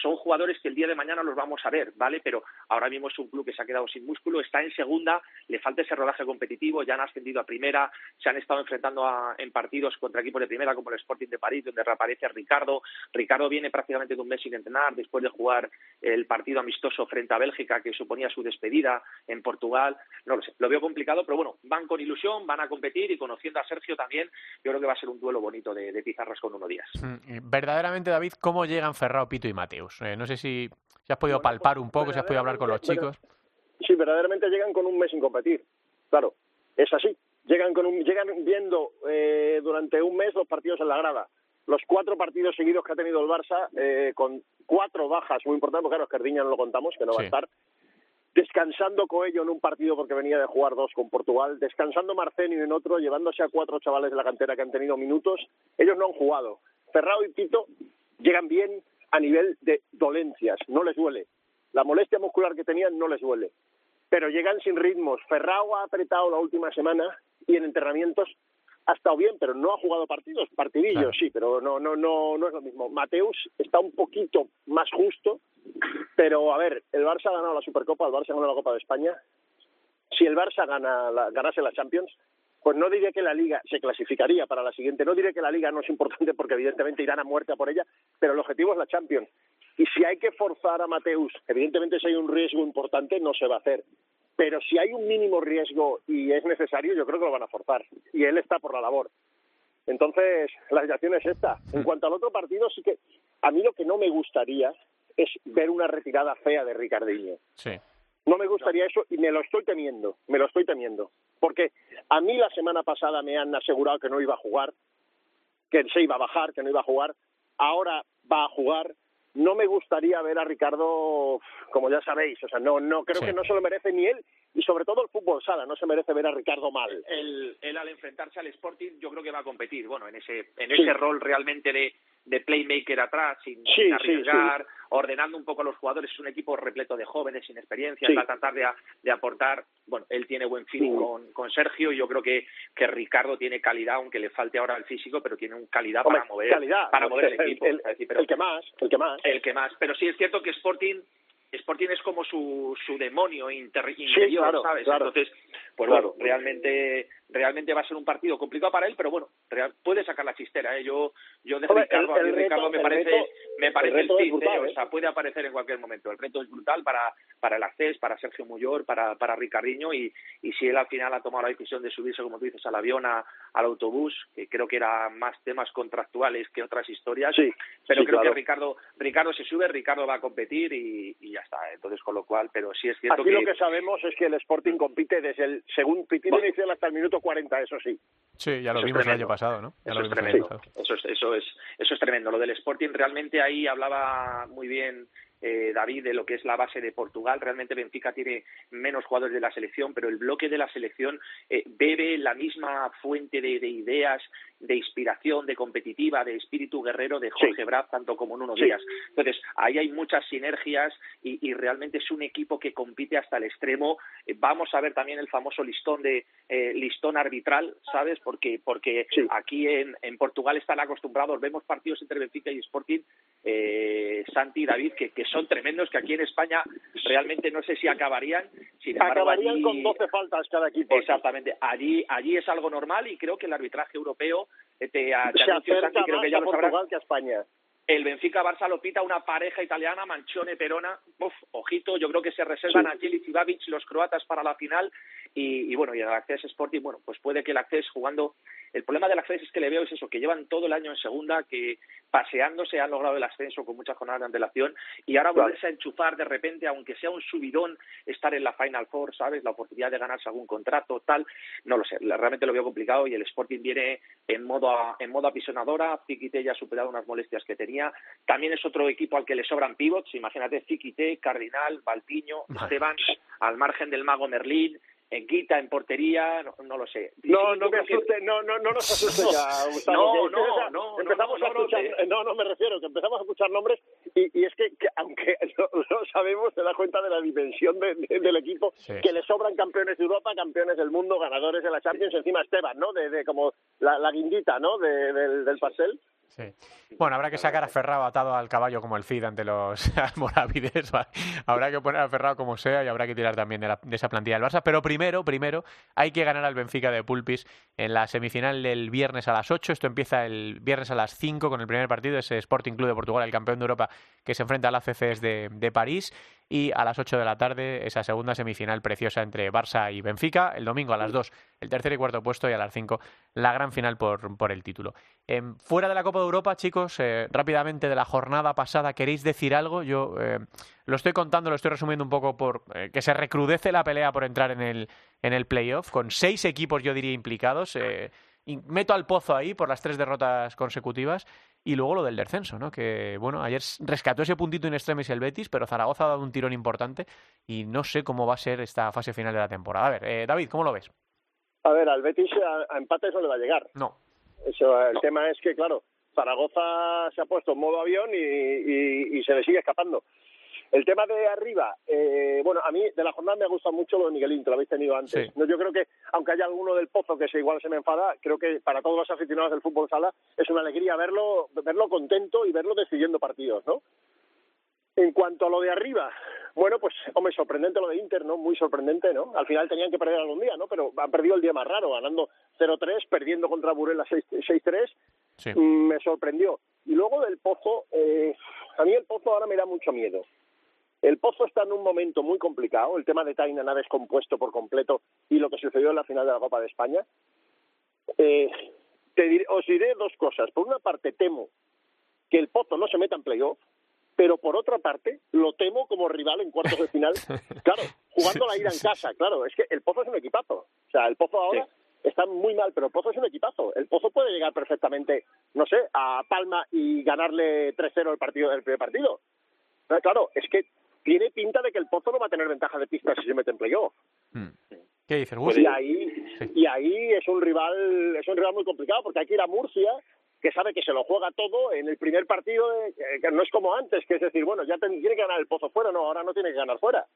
son jugadores que el día de mañana los vamos a ver, ¿vale? Pero ahora mismo es un club que se ha quedado sin músculo, está en segunda, le falta ese rodaje competitivo, ya han ascendido a primera, se han estado enfrentando a, en partidos contra equipos de primera como el Sporting de París, donde reaparece Ricardo. Ricardo viene prácticamente de un mes sin entrenar después de jugar el partido amistoso frente a Bélgica, que suponía su despedida en Portugal. No lo sé, lo veo complicado, pero bueno, van con ilusión, van a competir y conociendo a Sergio también, yo creo que va a ser un duelo bonito de, pizarras con uno días. Mm, verdaderamente, David, ¿cómo llegan Ferrao, Pito y Mateus? Eh, no sé si, si, has podido palpar un poco, si has podido hablar con los chicos. Sí, verdaderamente llegan con un mes sin competir. Claro, es así. Llegan, con un, llegan viendo eh, durante un mes los partidos en la grada. Los cuatro partidos seguidos que ha tenido el Barça, eh, con cuatro bajas muy importantes, porque claro, Escardiña no lo contamos, que no va a estar, descansando Coello en un partido porque venía de jugar dos con Portugal, descansando Marcenio en otro, llevándose a cuatro chavales de la cantera que han tenido minutos, ellos no han jugado. Ferrao y Tito llegan bien a nivel de dolencias, no les duele. La molestia muscular que tenían no les duele, pero llegan sin ritmos. Ferrao ha apretado la última semana y en entrenamientos ha estado bien, pero no ha jugado partidos, partidillos sí, pero no, no, no, no es lo mismo. Mateus está un poquito más justo, pero a ver, el Barça ha ganado la Supercopa, el Barça ha ganado la Copa de España. Si el Barça gana la, ganase la Champions, pues no diría que la Liga se clasificaría para la siguiente. No diré que la Liga no es importante porque evidentemente irán a muerte a por ella, pero el objetivo es la Champions. Y si hay que forzar a Mateus, evidentemente si hay un riesgo importante, no se va a hacer. Pero si hay un mínimo riesgo y es necesario, yo creo que lo van a forzar. Y él está por la labor. Entonces, la situación es esta. En cuanto al otro partido, sí que a mí lo que no me gustaría es ver una retirada fea de Ricardinho. Sí. No me gustaría eso y me lo estoy temiendo, me lo estoy temiendo. Porque a mí la semana pasada me han asegurado que no iba a jugar, que se iba a bajar, que no iba a jugar. Ahora va a jugar. No me gustaría ver a Ricardo, como ya sabéis, o sea, no, no creo Sí. que no se lo merece ni él y sobre todo el fútbol sala, no se merece ver a Ricardo mal. él, él al enfrentarse al Sporting yo creo que va a competir bueno en ese en Sí. ese rol realmente de, de playmaker atrás sin, Sí, sin sí, arriesgar ordenando un poco a los jugadores es un equipo repleto de jóvenes sin experiencia va a tratar de, de aportar bueno él tiene buen feeling con, con Sergio y yo creo que que Ricardo tiene calidad aunque le falte ahora el físico pero tiene un calidad Hombre, para mover calidad, para mover el *laughs* el, equipo el- pero- el que más, el que más. el que más. Pero sí es cierto que Sporting Sporting es como su, su demonio inter- interior, claro, ¿sabes? claro. Entonces, pues Claro. bueno, realmente realmente va a ser un partido complicado para él, pero bueno, real- puede sacar la chistera, ¿eh? Yo yo de Ricardo, el- a mí Ricardo reto- me parece reto- me parece el el, tinte, brutal, ¿eh? o sea, puede aparecer en cualquier momento. El reto es brutal para para el acceso, para Sergio Muyor, para para Ricardiño y y si él al final ha tomado la decisión de subirse, como tú dices, al avión, a- al autobús, que creo que era más temas contractuales que otras historias, Sí, pero sí, creo claro. que Ricardo Ricardo se sube, Ricardo va a competir y, y ya está. Entonces, con lo cual, pero sí es cierto Aquí que, lo que sabemos es que el Sporting compite desde el segundo Bueno. inicial hasta el minuto 40, eso sí. Sí, ya lo Eso vimos el año pasado, ¿no? Ya eso lo es tremendo. Eso es, eso es eso es tremendo. Lo del Sporting realmente ahí hablaba muy bien eh, David de lo que es la base de Portugal. Realmente Benfica tiene menos jugadores de la selección, pero el bloque de la selección eh, bebe la misma fuente de, de ideas, de inspiración, de competitiva, de espíritu guerrero de Jorge Sí. Brad, tanto como Nuno Sí. Díaz. Entonces, ahí hay muchas sinergias y, y realmente es un equipo que compite hasta el extremo. Eh, Vamos a ver también el famoso listón de eh, listón arbitral, ¿sabes? Porque porque Sí. aquí en, en Portugal están acostumbrados, vemos partidos entre Benfica y Sporting, eh, Santi y David, que, que son tremendos, que aquí en España realmente no sé si acabarían. Sin embargo, Acabarían allí- con 12 faltas cada equipo. Exactamente, allí allí es algo normal y creo que el arbitraje europeo eh, te, te Se acerca más que ya a que a España. El Benfica Barça lo pita una pareja italiana, Manchone Perona. Uf, ojito, yo creo que se reservan a Jelic y Babic los croatas para la final. Y, y bueno, y el Access Sporting, bueno, pues puede que el Access jugando. El problema del Access es que le veo es eso, que llevan todo el año en segunda, que paseándose han logrado el ascenso con muchas jornadas de antelación. Y ahora Claro. volverse a enchufar de repente, aunque sea un subidón, estar en la Final Four, ¿sabes? La oportunidad de ganarse algún contrato, tal. No lo sé, realmente lo veo complicado y el Sporting viene en modo, a- en modo apisonadora. Ziquite ya ha superado unas molestias que tenía. También es otro equipo al que le sobran pivots. Imagínate Ziquite, Cardinal, Valpiño, Madre Esteban, al margen del mago Merlín. En Guita, en portería, no, no lo sé. No, no me que- asuste, no, no, no nos asuste *laughs* No, ya, Gustavo. no, no, no, empezamos no, a no, no, escuchar, no, no me refiero, que empezamos a escuchar nombres y, y es que, que aunque *laughs* no, no sabemos, te das cuenta de la dimensión de- de- del equipo, Sí. que le sobran campeones de Europa, campeones del mundo, ganadores de la Champions, encima Esteban, ¿no? De, de como la, la guindita, ¿no? De- del, del pastel. Sí. Bueno, habrá que sacar a Ferrao atado al caballo como el Cid ante los. *laughs* ¿vale? Habrá que poner a Ferrao como sea y habrá que tirar también de, la- de esa plantilla del Barça. Pero primero, primero, hay que ganar al Benfica de Pulpis en la semifinal del viernes a las 8. Esto empieza el viernes a las 5 con el primer partido, ese Sporting Club de Portugal, el campeón de Europa, que se enfrenta al ACCs de, de París. Y a las 8 de la tarde, esa segunda semifinal preciosa entre Barça y Benfica. El domingo a las 2, el tercer y cuarto puesto. Y a las 5, la gran final por, por el título. Em, fuera de la Copa de Europa, chicos, eh, rápidamente de la jornada pasada, ¿queréis decir algo? Yo eh, lo estoy contando, lo estoy resumiendo un poco por eh, que se recrudece la pelea por entrar en el, en el playoff, con seis equipos, yo diría, implicados. meto al pozo ahí por las tres derrotas consecutivas. Y luego lo del descenso, ¿no? Que, bueno, ayer rescató ese puntito in extremis el Betis, pero Zaragoza ha dado un tirón importante y no sé cómo va a ser esta fase final de la temporada. A ver, eh, David, ¿cómo lo ves? A ver, al Betis a, a empates no le va a llegar. No. Eso, el tema es que, claro, Zaragoza se ha puesto en modo avión y, y- y se le sigue escapando. El tema de arriba, eh, bueno, a mí de la jornada me ha gustado mucho lo de Miguelín, que lo habéis tenido antes. Sí. No, yo creo que, aunque haya alguno del Pozo que se igual se me enfada, creo que para todos los aficionados del fútbol sala es una alegría verlo, verlo contento y verlo decidiendo partidos, ¿no? En cuanto a lo de arriba, bueno, pues, hombre, sorprendente lo de Inter, ¿no? Muy sorprendente, ¿no? Al final tenían que perder algún día, ¿no? Pero han perdido el día más raro, ganando 0-3, perdiendo contra Burela 6- 6-3, Sí. Mm, me sorprendió. Y luego del Pozo, eh, a mí el Pozo ahora me da mucho miedo. El Pozo está en un momento muy complicado. El tema de Tainan ha descompuesto por completo y lo que sucedió en la final de la Copa de España. Eh, te os diré dos cosas. Por una parte, temo que el Pozo no se meta en playoff, pero por otra parte, lo temo como rival en cuartos de final. *laughs* Claro, jugando la ida en casa, claro. Es que el Pozo es un equipazo. O sea, el Pozo ahora está muy mal, pero el Pozo es un equipazo. El Pozo puede llegar perfectamente, no sé, a Palma y ganarle 3-0 el partido el primer partido. claro, es que tiene pinta de que el Pozo no va a tener ventaja de pista si se mete en playoff. Hmm. ¿Qué dices, pues y ahí, y ahí es un rival, es un rival muy complicado porque hay que ir a Murcia, que sabe que se lo juega todo en el primer partido, eh, que no es como antes, que es decir, bueno, ya tiene que ganar el Pozo fuera, no, ahora no tiene que ganar fuera.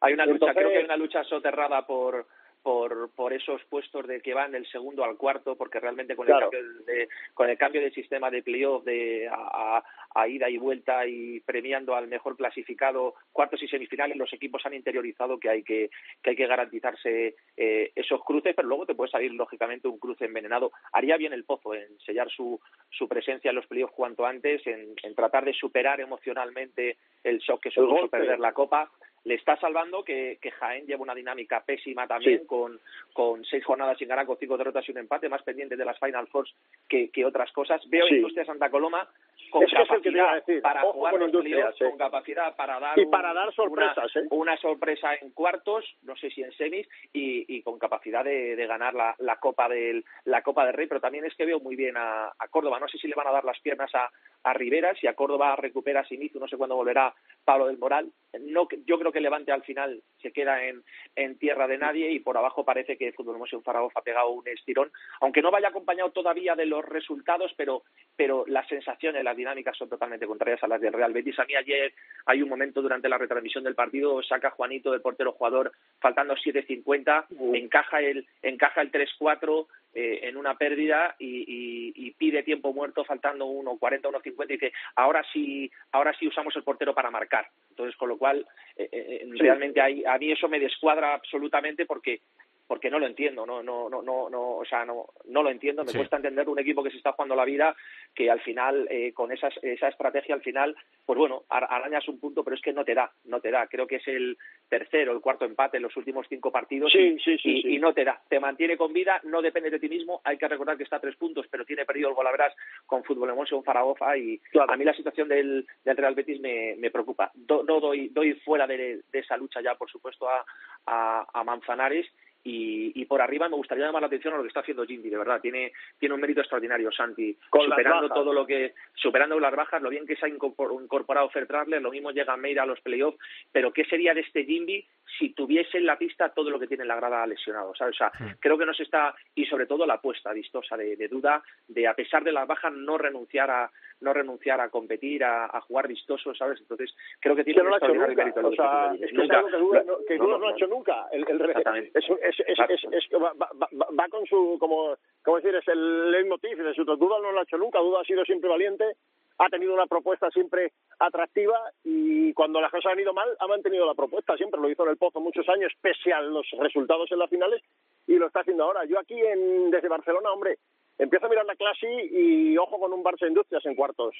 Hay una lucha, creo que hay una lucha soterrada por por, por esos puestos de que van del segundo al cuarto, porque realmente con, el, cambio de, con el cambio del sistema de playoff de a, a, ida y vuelta y premiando al mejor clasificado cuartos y semifinales, los equipos han interiorizado que hay que, que, hay que garantizarse eh, esos cruces, pero luego te puede salir lógicamente un cruce envenenado. Haría bien el Pozo en sellar su, su presencia en los playoffs cuanto antes, en, en tratar de superar emocionalmente el shock que supuso perder la Copa le está salvando que, que, Jaén lleva una dinámica pésima también, con, con seis jornadas sin ganar, con cinco derrotas y un empate, más pendiente de las Final Fours que, que otras cosas. Veo sí. Industria Santa Coloma con capacidad para jugar los playoffs, con capacidad para dar, y para dar sorpresas, una, ¿eh? una, sorpresa en cuartos, no sé si en semis, y, y con capacidad de, de ganar la, la, Copa del la Copa del Rey, pero también es que veo muy bien a, a Córdoba. No sé si le van a dar las piernas a, a Rivera, si a Córdoba recupera Simizu, no sé cuándo volverá Pablo del Moral. No, yo creo que Levante al final se queda en, en tierra de nadie y por abajo parece que Fútbol Museo Zaragoza ha pegado un estirón, aunque no vaya acompañado todavía de los resultados, pero, pero las sensaciones, las dinámicas son totalmente contrarias a las del Real Betis. A mí ayer hay un momento durante la retransmisión del partido, saca Juanito, el portero jugador, faltando 7.50, uh. encaja el, encaja el 3-4, eh, en una pérdida y, y, y, pide tiempo muerto faltando 1.40, 1.50 y dice, ahora sí, ahora sí usamos el portero para marcar. Entonces, con lo cual, eh, eh, sí. realmente hay, a mí eso me descuadra absolutamente porque porque no lo entiendo, no, no, no, no, no o sea, no, no lo entiendo, me sí. cuesta entender un equipo que se está jugando la vida, que al final, eh, con esas, esa estrategia al final, pues bueno, arañas un punto, pero es que no te da, no te da, creo que es el tercero, el cuarto empate en los últimos cinco partidos sí, y, sí, sí, y, y, no te da, te mantiene con vida, no depende de ti mismo, hay que recordar que está a tres puntos, pero tiene perdido el Golaveras con Fútbol Emotion, Zaragoza y claro. a mí la situación del, del Real Betis me, me preocupa, Do, no doy, doy fuera de, de, esa lucha ya, por supuesto, a, a, a Manzanares y, y, por arriba me gustaría llamar la atención a lo que está haciendo Jindy, de verdad, tiene, tiene un mérito extraordinario Santi, Con superando todo lo que, superando las bajas, lo bien que se ha incorporado Fertradler, lo mismo llega Meira a los playoffs, pero ¿qué sería de este Jindy si tuviese en la pista todo lo que tiene en la grada lesionado, ¿sabes? O sea, sí. creo que nos está, y sobre todo la apuesta vistosa de, de, duda, de a pesar de las bajas no renunciar a, no renunciar a competir, a, a jugar vistoso, ¿sabes? Entonces, creo que tiene que no un extraordinario mérito. O sea, es que nunca, es algo que Duda no, que no, no, no, ha hecho nunca. El, el, es, es, es, es, es, va, va, va, con su, como, como decir, es el leitmotiv de su Duda no lo ha hecho nunca, Duda ha sido siempre valiente, ha tenido una propuesta siempre atractiva y cuando las cosas han ido mal ha mantenido la propuesta, siempre lo hizo en el Pozo muchos años, pese a los resultados en las finales y lo está haciendo ahora. Yo aquí en, desde Barcelona, hombre, empiezo a mirar la clase y ojo con un Barça Industrias en cuartos.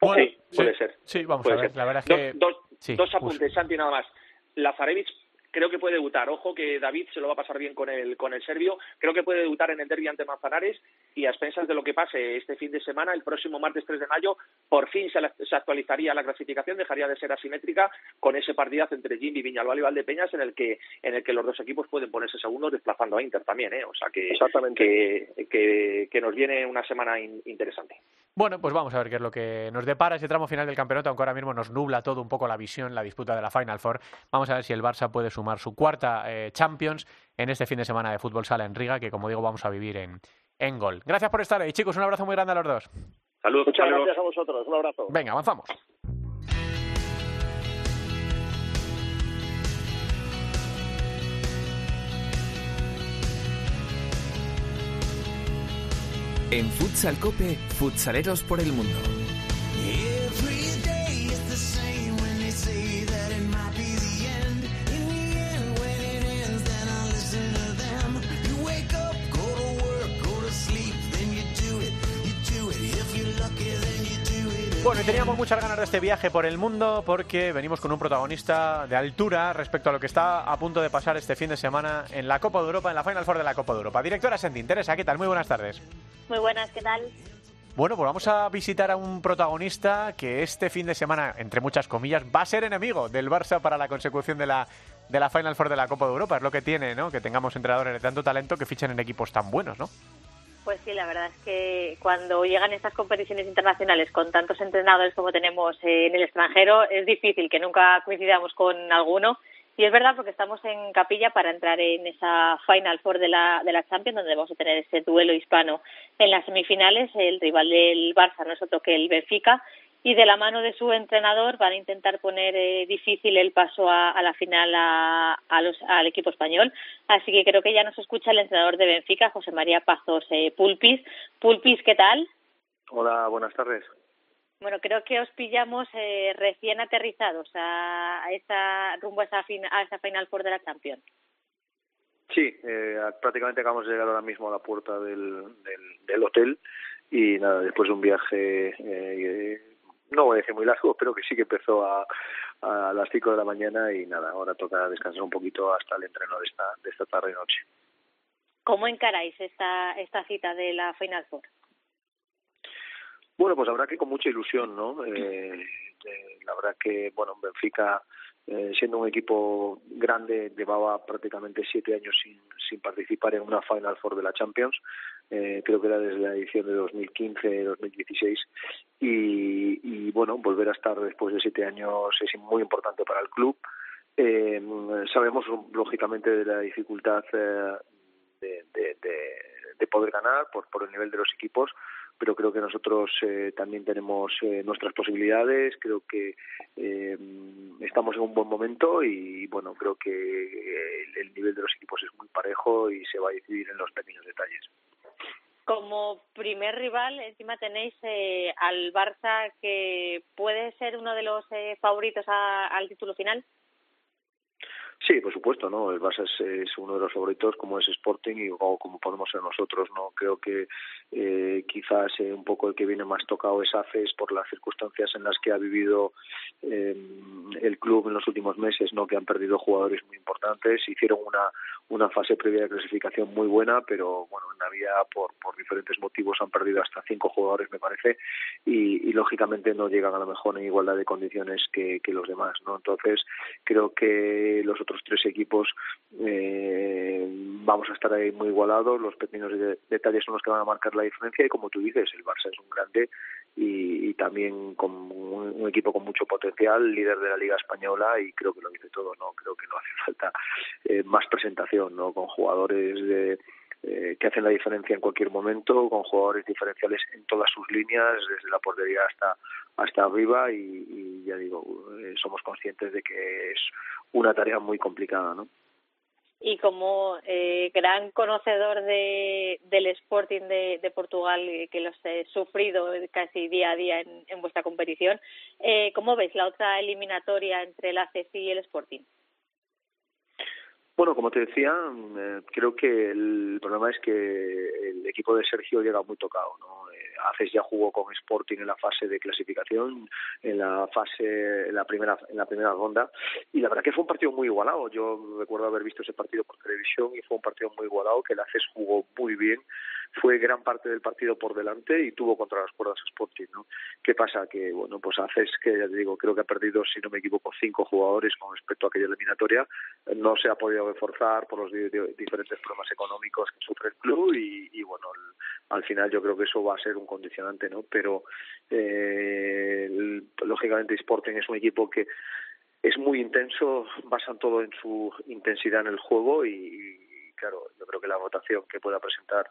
Bueno, sí, puede ser. Sí, vamos puede a ver, ser. la verdad es que... Dos, dos, sí, dos apuntes, Santi, nada más. Lazarevich creo que puede debutar. Ojo que David se lo va a pasar bien con el, con el serbio. Creo que puede debutar en el derby ante Manzanares y a expensas de lo que pase este fin de semana, el próximo martes 3 de mayo, por fin se, la, se actualizaría la clasificación, dejaría de ser asimétrica con ese partidazo entre Jimmy Viñalbal y Valdepeñas en el que en el que los dos equipos pueden ponerse segundos desplazando a Inter también, ¿eh? O sea que, que, que, que nos viene una semana in, interesante. Bueno, pues vamos a ver qué es lo que nos depara ese tramo final del campeonato, aunque ahora mismo nos nubla todo un poco la visión, la disputa de la Final Four. Vamos a ver si el Barça puede sumar su cuarta eh, Champions en este fin de semana de fútbol sala en Riga, que como digo vamos a vivir en, en gol. Gracias por estar ahí, chicos. Un abrazo muy grande a los dos. Saludos. Muchas gracias a vosotros. Un abrazo. Venga, avanzamos. En Futsal Cope, futsaleros por el mundo. Bueno, y teníamos muchas ganas de este viaje por el mundo porque venimos con un protagonista de altura respecto a lo que está a punto de pasar este fin de semana en la Copa de Europa, en la Final Four de la Copa de Europa. Directora Sendin, Teresa, ¿qué tal? Muy buenas tardes. Muy buenas, ¿qué tal? Bueno, pues vamos a visitar a un protagonista que este fin de semana, entre muchas comillas, va a ser enemigo del Barça para la consecución de la, de la Final Four de la Copa de Europa. Es lo que tiene, ¿no? Que tengamos entrenadores de tanto talento que fichen en equipos tan buenos, ¿no? Pues sí, la verdad es que cuando llegan estas competiciones internacionales con tantos entrenadores como tenemos en el extranjero, es difícil que nunca coincidamos con alguno. Y es verdad porque estamos en capilla para entrar en esa Final Four de la, de la Champions, donde vamos a tener ese duelo hispano en las semifinales. El rival del Barça no es otro que el Benfica y de la mano de su entrenador van a intentar poner eh, difícil el paso a, la final a, los, al equipo español. Así que creo que ya nos escucha el entrenador de Benfica, José María Pazos eh, Pulpis. Pulpis, ¿qué tal? Hola, buenas tardes. Bueno, creo que os pillamos eh, recién aterrizados a, rumbo a esa, a esa Final Four de la Champions. Sí, prácticamente acabamos de llegar ahora mismo a la puerta del, del, hotel y nada, después de un viaje no voy a decir muy largo, pero que sí que empezó a, a las 5 de la mañana y nada, ahora toca descansar un poquito hasta el entreno de esta, de esta tarde y noche. ¿Cómo encaráis esta, esta cita de la Final Four? Bueno, pues habrá que con mucha ilusión, ¿no? Eh, eh, la verdad que, bueno, Benfica eh, siendo un equipo grande, llevaba prácticamente siete años sin, participar en una Final Four de la Champions. Eh, creo que era desde la edición de 2015-2016. Y, y bueno, volver a estar después de siete años es muy importante para el club. Eh, sabemos, lógicamente, de la dificultad eh, de, de poder ganar por, por el nivel de los equipos pero creo que nosotros eh, también tenemos eh, nuestras posibilidades, creo que eh, estamos en un buen momento y bueno, creo que el, nivel de los equipos es muy parejo y se va a decidir en los pequeños detalles. Como primer rival, encima tenéis al Barça que puede ser uno de los favoritos al título final. Sí, por supuesto, ¿no? El Barça es, uno de los favoritos, como es Sporting y como podemos ser nosotros, ¿no? Creo que eh, quizás eh, un poco el que viene más tocado es ACES por las circunstancias en las que ha vivido eh, el club en los últimos meses, ¿no? Que han perdido jugadores muy importantes, hicieron una una fase previa de clasificación muy buena, pero bueno, en Navidad por, por diferentes motivos han perdido hasta cinco jugadores, me parece, y, lógicamente no llegan a lo mejor en igualdad de condiciones que, los demás, ¿no? Entonces, creo que los otros tres equipos eh, vamos a estar ahí muy igualados, los pequeños detalles son los que van a marcar la diferencia y como tú dices, el Barça es un grande y, y también con un, un, equipo con mucho potencial, líder de la Liga Española y creo que lo dice todo, ¿no? Creo que no hace falta eh, más presentación, ¿no? Con jugadores de eh, que hacen la diferencia en cualquier momento, con jugadores diferenciales en todas sus líneas, desde la portería hasta hasta arriba y, ya digo, eh, somos conscientes de que es una tarea muy complicada, ¿no? y como eh, gran conocedor de, del Sporting de, Portugal, eh, que los he sufrido casi día a día en, vuestra competición, eh, ¿cómo ves la otra eliminatoria entre el ACC y el Sporting? Bueno, como te decía, eh, creo que el problema es que el equipo de Sergio llega muy tocado, ¿no? Haces ya jugó con Sporting en la fase de clasificación, en la fase, en la primera, en la primera ronda, y la verdad que fue un partido muy igualado. Yo recuerdo haber visto ese partido por televisión y fue un partido muy igualado, que el Haces jugó muy bien, fue gran parte del partido por delante y tuvo contra las cuerdas Sporting, ¿no? ¿Qué pasa? Que, bueno, pues Haces, que ya te digo, creo que ha perdido, si no me equivoco, cinco jugadores con respecto a aquella eliminatoria, no se ha podido reforzar por los diferentes problemas económicos que sufre el club y, bueno, el, al final yo creo que eso va a ser un condicionante, ¿no? Pero eh, lógicamente Sporting es un equipo que es muy intenso, basan todo en su intensidad en el juego y, claro, yo creo que la rotación que pueda presentar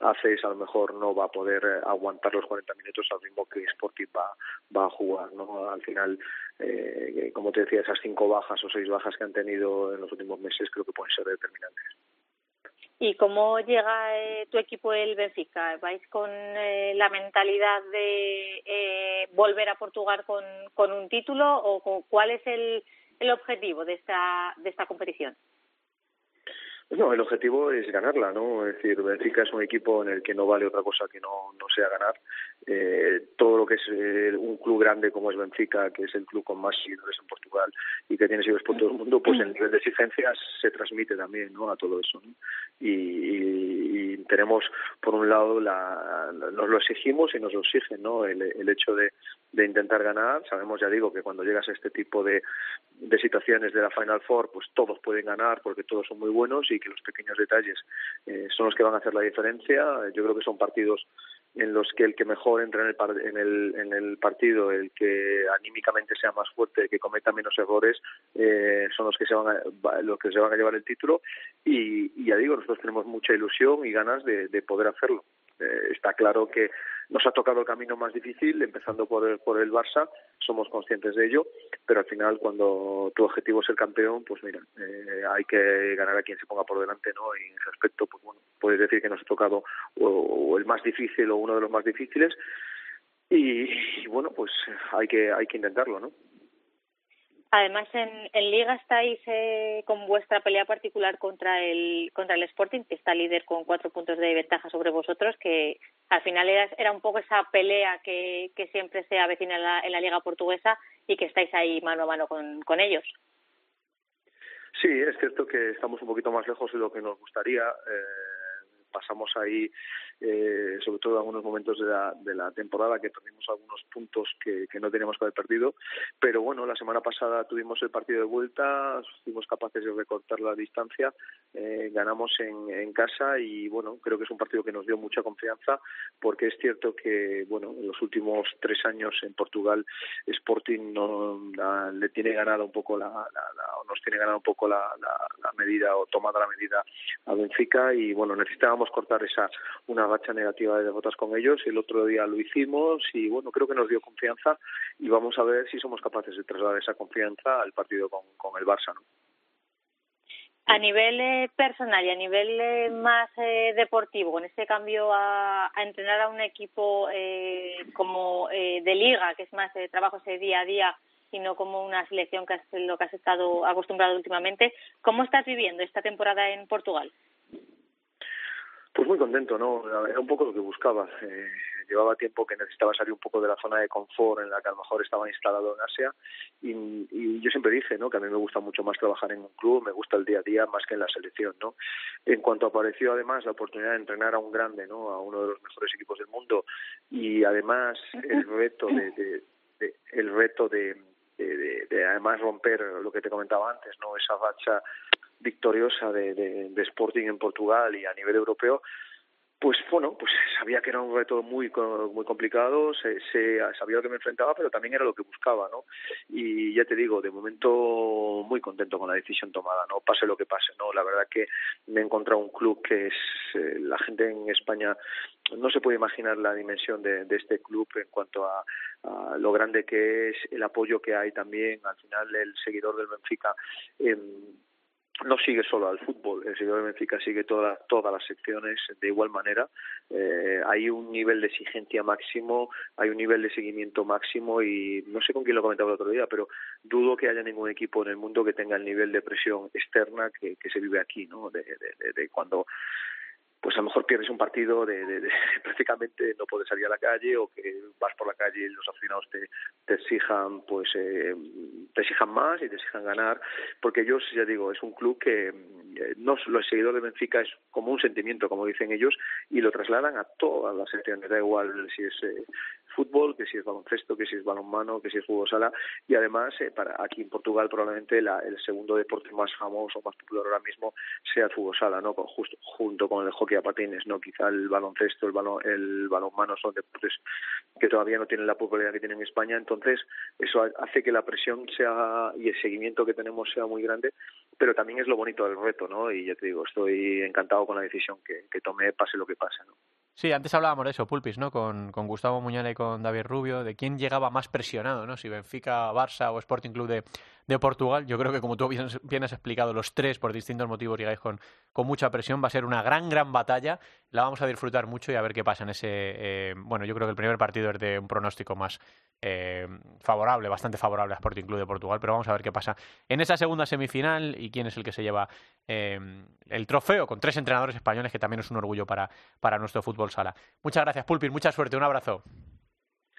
Haces a lo mejor no va a poder aguantar los 40 minutos al ritmo que Sporting va, va a jugar, ¿no? Al final, eh, como te decía, esas cinco bajas o seis bajas que han tenido en los últimos meses creo que pueden ser determinantes. ¿Y cómo llega eh, tu equipo el Benfica? ¿Vais con eh, la mentalidad de eh, volver a Portugal con, con un título o cuál es el, el objetivo de esta, de esta competición? No, el objetivo es ganarla, ¿no? Es decir, Benfica es un equipo en el que no vale otra cosa que no, no sea ganar. Eh, todo lo que es eh, un club grande como es Benfica, que es el club con más seguidores en Portugal y que tiene seguidores por todo el mundo, pues el nivel de exigencias se transmite también, ¿no? A todo eso, ¿no? Y, tenemos, por un lado, la, nos lo exigimos y nos lo exigen, ¿no? El, el hecho de, de intentar ganar. Sabemos, ya digo, que cuando llegas a este tipo de, de situaciones de la Final Four, pues todos pueden ganar porque todos son muy buenos y que los pequeños detalles eh, son los que van a hacer la diferencia. Yo creo que son partidos en los que el que mejor entra en el, en el, en el partido, el que anímicamente sea más fuerte, el que cometa menos errores, eh, son los que se van a, los que se van a llevar el título. Y, y ya digo, nosotros tenemos mucha ilusión y ganas de, de poder hacerlo. Eh, está claro que nos ha tocado el camino más difícil, empezando por el, por el Barça, somos conscientes de ello, pero al final cuando tu objetivo es ser campeón, pues mira, eh, hay que ganar a quien se ponga por delante, ¿no? Y en ese aspecto, pues bueno, puedes decir que nos ha tocado o, el más difícil o uno de los más difíciles, y, bueno, pues hay que, hay que intentarlo, ¿no? Además, en, en Liga estáis eh, con vuestra pelea particular contra el contra el Sporting, que está líder con cuatro puntos de ventaja sobre vosotros, que al final era, era un poco esa pelea que, que siempre se avecina en la, en la Liga Portuguesa y que estáis ahí mano a mano con, con ellos. Sí, es cierto que estamos un poquito más lejos de lo que nos gustaría. Eh pasamos ahí, eh, sobre todo en algunos momentos de la, la temporada, que perdimos algunos puntos que, no teníamos que haber perdido. Pero bueno, la semana pasada tuvimos el partido de vuelta, fuimos capaces de recortar la distancia, eh, ganamos en, casa y bueno, creo que es un partido que nos dio mucha confianza, porque es cierto que bueno, en los últimos tres años en Portugal Sporting no, le tiene ganada un poco la, la, la, nos tiene ganada un poco la, la medida o tomada la medida a Benfica y bueno, necesitábamos cortar esa una racha negativa de derrotas con ellos. El otro día lo hicimos y bueno, creo que nos dio confianza y vamos a ver si somos capaces de trasladar esa confianza al partido con, con el Barça. ¿no? A nivel eh, personal y a nivel eh, más eh, deportivo, en este cambio a, a, entrenar a un equipo eh, como eh, de liga, que es más de trabajo ese día a día y no como una selección que es lo que has estado acostumbrado últimamente, ¿cómo estás viviendo esta temporada en Portugal? Pues muy contento, ¿no? Era un poco lo que buscaba. Eh, llevaba tiempo que necesitaba salir un poco de la zona de confort en la que a lo mejor estaba instalado en Asia y, y, yo siempre dije, ¿no? Que a mí me gusta mucho más trabajar en un club, me gusta el día a día más que en la selección, ¿no? En cuanto apareció además la oportunidad de entrenar a un grande, ¿no? A uno de los mejores equipos del mundo y además el reto de, de, de el reto de de, de, de, además romper lo que te comentaba antes, ¿no? Esa racha victoriosa de, de, Sporting en Portugal y a nivel europeo, pues bueno, pues *laughs* sabía que era un reto muy muy complicado, se, se, sabía lo que me enfrentaba, pero también era lo que buscaba, ¿no? Y ya te digo, de momento muy contento con la decisión tomada, ¿no? Pase lo que pase, ¿no? La verdad que me he encontrado un club que es eh, la gente en España no se puede imaginar la dimensión de, de este club en cuanto a, a, lo grande que es, el apoyo que hay también, al final el seguidor del Benfica eh, no sigue solo al fútbol, el señor de Benfica sigue toda, todas las secciones de igual manera. Eh, hay un nivel de exigencia máximo, hay un nivel de seguimiento máximo y no sé con quién lo comentaba el otro día, pero dudo que haya ningún equipo en el mundo que tenga el nivel de presión externa que, que se vive aquí, ¿no? De, de, de, de cuando pues a lo mejor pierdes un partido de, de, de, *laughs* prácticamente no puedes salir a la calle o que vas por la calle y los aficionados te, exijan pues eh, te exijan más y te exijan ganar porque ellos ya digo es un club que eh, no los seguidores de Benfica es como un sentimiento como dicen ellos y lo trasladan a todas las secciones da igual si es eh, fútbol, que si es baloncesto, que si es balonmano, que si es fútbol sala y además eh, para aquí en Portugal probablemente la, el segundo deporte más famoso, más popular ahora mismo sea el fútbol sala, ¿no? Con, justo, junto con el hockey a patines, ¿no? Quizá el baloncesto, el balon, el balonmano son deportes que todavía no tienen la popularidad que tienen en España, entonces eso hace que la presión sea y el seguimiento que tenemos sea muy grande, pero también es lo bonito del reto, ¿no? Y ya te digo, estoy encantado con la decisión que, que tomé, pase lo que pase, ¿no? Sí, antes hablábamos de eso, Pulpis, ¿no? Con, con Gustavo Muñoz y con David Rubio, de quién llegaba más presionado, ¿no? Si Benfica, Barça o Sporting Club de, de Portugal. Yo creo que, como tú bien, has explicado, los tres, por distintos motivos, llegáis con, con mucha presión. Va a ser una gran, gran batalla. La vamos a disfrutar mucho y a ver qué pasa en ese. Eh, bueno, yo creo que el primer partido es de un pronóstico más eh, favorable, bastante favorable a Sporting Club de Portugal, pero vamos a ver qué pasa en esa segunda semifinal y quién es el que se lleva eh, el trofeo con tres entrenadores españoles, que también es un orgullo para, para nuestro fútbol sala. Muchas gracias, Pulpir. Mucha suerte. Un abrazo.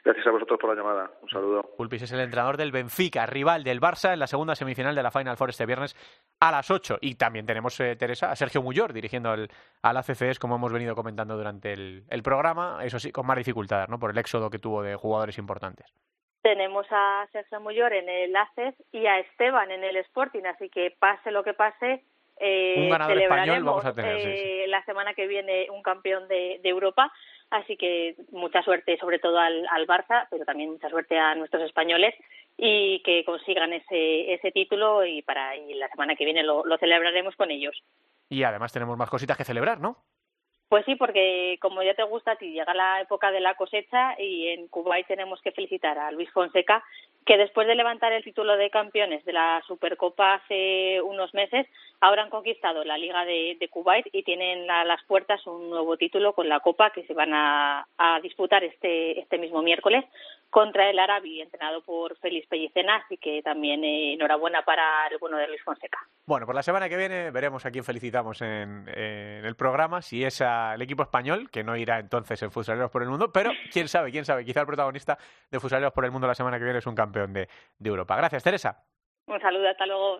Gracias a vosotros por la llamada. Un saludo. Pulpis es el entrenador del Benfica, rival del Barça en la segunda semifinal de la Final Four este viernes a las 8. Y también tenemos, eh, Teresa, a Sergio Muyor dirigiendo al, al ACCS, como hemos venido comentando durante el, el, programa. Eso sí, con más dificultades, ¿no? Por el éxodo que tuvo de jugadores importantes. Tenemos a Sergio Muyor en el ACES y a Esteban en el Sporting, así que pase lo que pase, eh, un ganador español vamos a tener eh, la semana que viene un campeón de, de Europa Así que mucha suerte sobre todo al, al Barça, pero también mucha suerte a nuestros españoles y que consigan ese, ese título y para y la semana que viene lo, lo celebraremos con ellos. Y además tenemos más cositas que celebrar, ¿no? Pues sí, porque como ya te gusta a ti, llega la época de la cosecha y en Kuwait tenemos que felicitar a Luis Fonseca, que después de levantar el título de campeones de la Supercopa hace unos meses, ahora han conquistado la Liga de, de Kuwait y tienen a las puertas un nuevo título con la Copa que se van a, a disputar este, este mismo miércoles contra el Arabi, entrenado por Félix Pellicena, así que también eh, enhorabuena para el bueno de Luis Fonseca. Bueno, por la semana que viene veremos a quién felicitamos en, en el programa, si es al equipo español, que no irá entonces en Fusaleros por el Mundo, pero quién sabe, quién sabe, quizá el protagonista de Fusaleros por el Mundo la semana que viene es un campeón de, de Europa. Gracias, Teresa. Un saludo, hasta luego.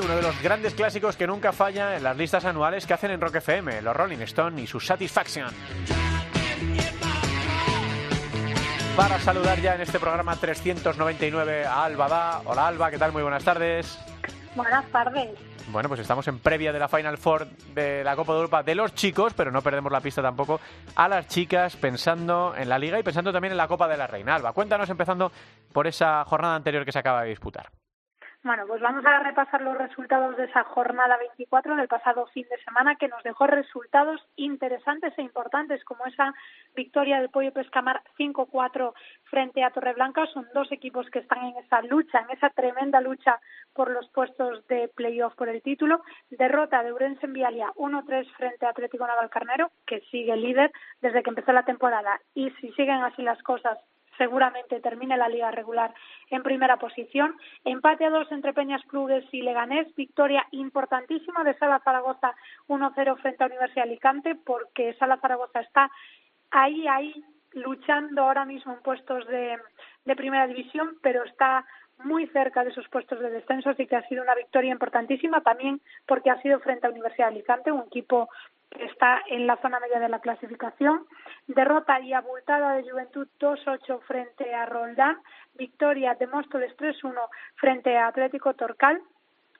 Uno de los grandes clásicos que nunca falla en las listas anuales que hacen en Rock FM, los Rolling Stone y su Satisfaction. Para saludar ya en este programa 399 a Alba Da. Hola Alba, ¿qué tal? Muy buenas tardes. Buenas tardes. Bueno, pues estamos en previa de la Final Four de la Copa de Europa de los chicos, pero no perdemos la pista tampoco a las chicas pensando en la liga y pensando también en la Copa de la Reina. Alba, cuéntanos empezando por esa jornada anterior que se acaba de disputar. Bueno, pues vamos a repasar los resultados de esa jornada 24 del pasado fin de semana que nos dejó resultados interesantes e importantes como esa victoria del Pollo Pescamar 5-4 frente a Torreblanca. Son dos equipos que están en esa lucha, en esa tremenda lucha por los puestos de playoff por el título. Derrota de Urense en Vialia 1-3 frente a Atlético Navalcarnero, que sigue líder desde que empezó la temporada. Y si siguen así las cosas, seguramente termine la liga regular en primera posición. Empate a dos entre Peñas Clubes y Leganés. Victoria importantísima de Sala Zaragoza 1-0 frente a Universidad de Alicante porque Sala Zaragoza está ahí, ahí luchando ahora mismo en puestos de, primera división, pero está muy cerca de esos puestos de descenso, así que ha sido una victoria importantísima también porque ha sido frente a Universidad de Alicante, un equipo que está en la zona media de la clasificación. Derrota y abultada de Juventud 2-8 frente a Roldán. Victoria de Móstoles 3-1 frente a Atlético Torcal.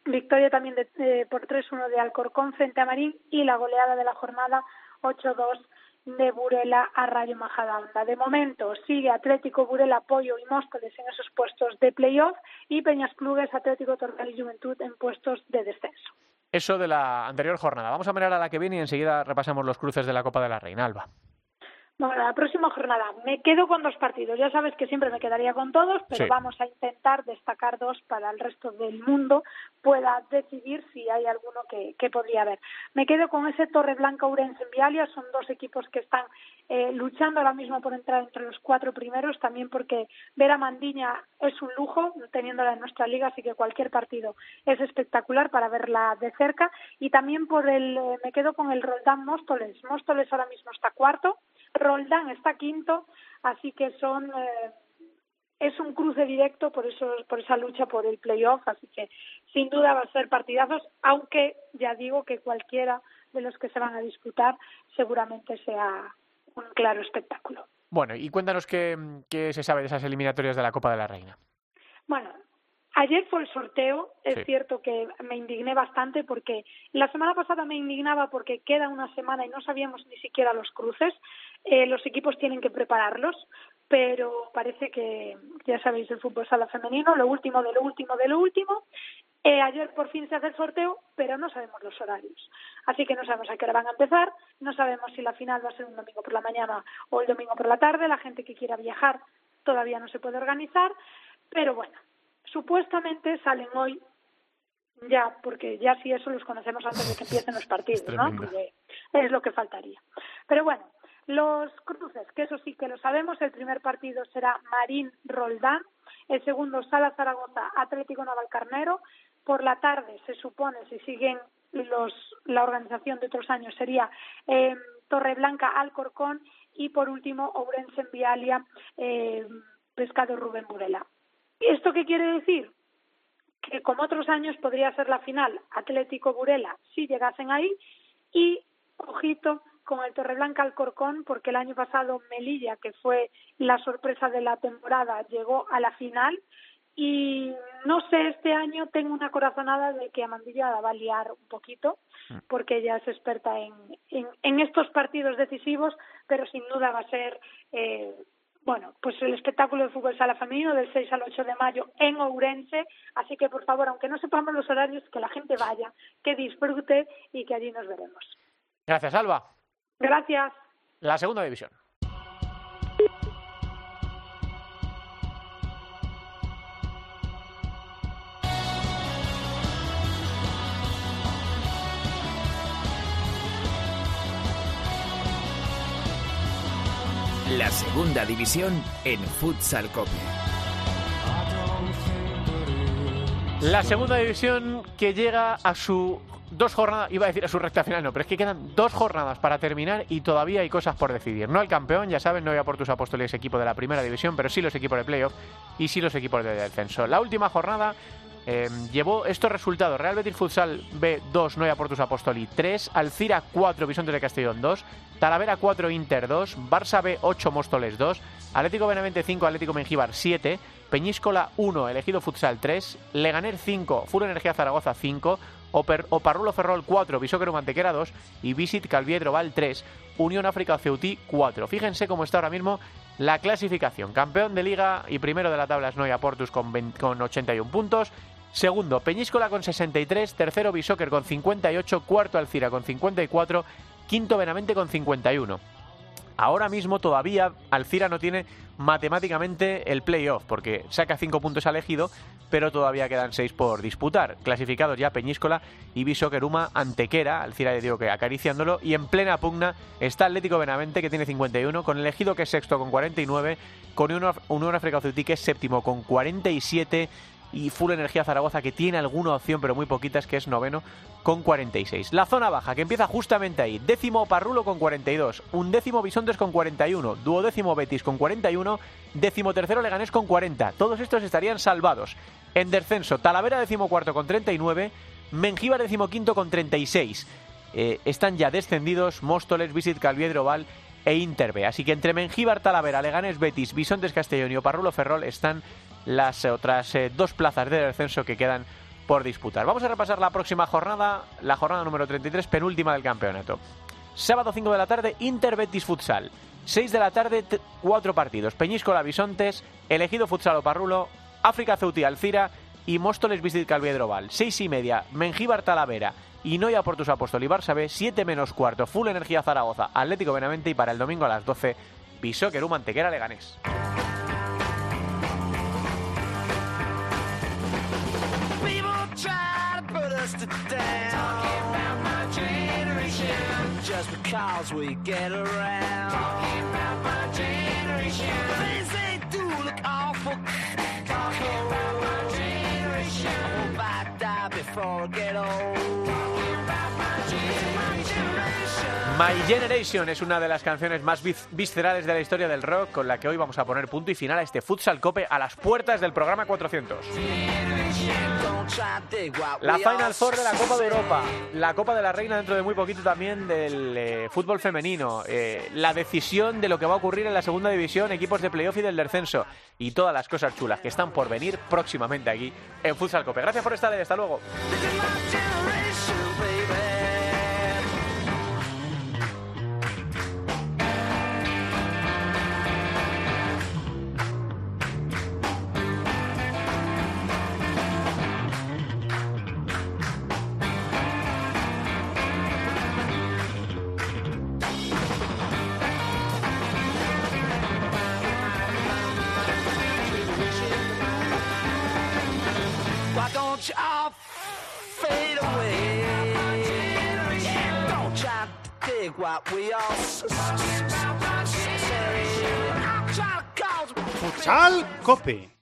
Victoria también eh, por 3-1 de Alcorcón frente a Marín y la goleada de la jornada 8-2 de Burela a Rayo Majadahonda. De momento sigue Atlético, Burela, Pollo y Móstoles en esos puestos de playoff y Peñas Clubes, Atlético Torcal y Juventud en puestos de descenso. Eso de la anterior jornada. Vamos a mirar a la que viene y enseguida repasamos los cruces de la Copa de la Reina, Alba. Bueno, la próxima jornada me quedo con dos partidos. Ya sabes que siempre me quedaría con todos, pero Sí. vamos a intentar destacar dos para el resto del mundo pueda decidir si hay alguno que, que podría haber. Me quedo con ese Torreblanca Urense en Vialia. Son dos equipos que están eh, luchando ahora mismo por entrar entre los cuatro primeros, también porque ver a Mandiña es un lujo teniéndola en nuestra liga, así que cualquier partido es espectacular para verla de cerca. Y también por el, eh, me quedo con el Roldán Móstoles. Móstoles ahora mismo está cuarto, Roldán está quinto, así que son eh, es un cruce directo por eso por esa lucha por el playoff, así que sin duda va a ser partidazos, aunque ya digo que cualquiera de los que se van a disputar seguramente sea un claro espectáculo. Bueno, y cuéntanos qué, qué se sabe de esas eliminatorias de la Copa de la Reina. Bueno, Ayer fue el sorteo, es cierto que me indigné bastante porque la semana pasada me indignaba porque queda una semana y no sabíamos ni siquiera los cruces. Eh, los equipos tienen que prepararlos, pero parece que, ya sabéis, el fútbol sala femenino, lo último de lo último de lo último. Eh, ayer por fin se hace el sorteo, pero no sabemos los horarios. Así que no sabemos a qué hora van a empezar, no sabemos si la final va a ser un domingo por la mañana o el domingo por la tarde. La gente que quiera viajar todavía no se puede organizar, pero bueno, supuestamente salen hoy ya, porque ya si eso los conocemos antes de que empiecen los partidos, ¿no? Porque es lo que faltaría. Pero bueno, los cruces, que eso sí que lo sabemos, el primer partido será Marín Roldán, el segundo Sala Zaragoza Atlético Navalcarnero, por la tarde se supone, si siguen los, la organización de otros años, sería eh, Torreblanca Alcorcón y por último Ourense Vialia eh, Pescado Rubén Burela. ¿Esto qué quiere decir? Que como otros años podría ser la final Atlético Burela si llegasen ahí y ojito con el Torreblanca Alcorcón porque el año pasado Melilla, que fue la sorpresa de la temporada, llegó a la final y no sé, este año tengo una corazonada de que Amandilla la va a liar un poquito mm. porque ella es experta en, en, estos partidos decisivos, pero sin duda va a ser eh, bueno, pues el espectáculo de fútbol sala femenino del 6 al 8 de mayo en Ourense, así que por favor, aunque no sepamos los horarios, que la gente vaya, que disfrute y que allí nos veremos. Gracias, Alba. Gracias. La segunda división. La segunda división en Futsal Cope. La segunda división que llega a su dos jornadas, iba a decir a su recta final, no, pero es que quedan dos jornadas para terminar y todavía hay cosas por decidir. No el campeón, ya saben, no voy a por tus apóstoles equipo de la primera división, pero sí los equipos de playoff y sí los equipos de descenso. La última jornada Em, llevó estos resultados: Real Betis Futsal B 2, Noia Portus Apostoli 3, Alcira 4, Bisontes de Castellón 2, Talavera 4, Inter 2, Barça B 8, Móstoles 2, Atlético Benavente 5, Atlético Mengíbar 7, Peñíscola 1, Elegido Futsal 3, Leganer 5, Furo Energía Zaragoza 5, Oparrulo Ferrol 4, Bisóquero Mantequera 2 y Visit Calviedro Val 3, Unión África Ceutí 4. Fíjense cómo está ahora mismo la clasificación. Campeón de liga y primero de la tabla es Noia Portus con, con 81 puntos. Segundo, Peñíscola con 63. Tercero, Bisóquer con 58. Cuarto, Alcira con 54. Quinto, Benavente con 51. Ahora mismo todavía Alcira no tiene matemáticamente el playoff, porque saca 5 puntos elegido, pero todavía quedan 6 por disputar. Clasificados ya Peñíscola y Uma Antequera, Alcira de digo que acariciándolo, y en plena pugna está Atlético Benavente que tiene 51, con elegido que es sexto con 49, con Unión África que es séptimo con 47 y Full Energía Zaragoza que tiene alguna opción pero muy poquitas que es noveno con 46. La zona baja que empieza justamente ahí, décimo Parrulo con 42, undécimo Bisontes con 41, duodécimo Betis con 41, décimo tercero Leganés con 40. Todos estos estarían salvados. En descenso, Talavera décimo cuarto con 39, Mengíbar décimo quinto con 36. Eh, están ya descendidos Móstoles, Visit Calviedro Val e Interbe. Así que entre Mengíbar, Talavera, Leganés, Betis, Bisontes Castellón y Parrulo Ferrol están las otras eh, dos plazas de descenso que quedan por disputar. Vamos a repasar la próxima jornada, la jornada número 33, penúltima del campeonato. Sábado 5 de la tarde, Inter Betis Futsal. 6 de la tarde, cuatro partidos. Peñíscola Bisontes, Elegido Futsal o Parrulo, África Ceuti Alcira y Móstoles Visit Calviedroval. 6 y media, Mengíbar Talavera y Noia Portus Apóstol y Barça B. 7 menos cuarto, Full Energía Zaragoza, Atlético Benavente y para el domingo a las 12, Bisóqueru Mantequera Leganés. Just because we get around. Talking about my generation. Things they do look awful. Talking about my generation. I hope I die before I get old. Talking about my generation. My Generation es una de las canciones más viscerales de la historia del rock con la que hoy vamos a poner punto y final a este Futsal Cope a las puertas del programa 400. Generation, La Final Four de la Copa de Europa, la Copa de la Reina dentro de muy poquito también del eh, fútbol femenino, eh, la decisión de lo que va a ocurrir en la segunda división, equipos de playoff y del descenso y todas las cosas chulas que están por venir próximamente aquí en Futsal Cope. Gracias por estar ahí, hasta luego. Futsal Cope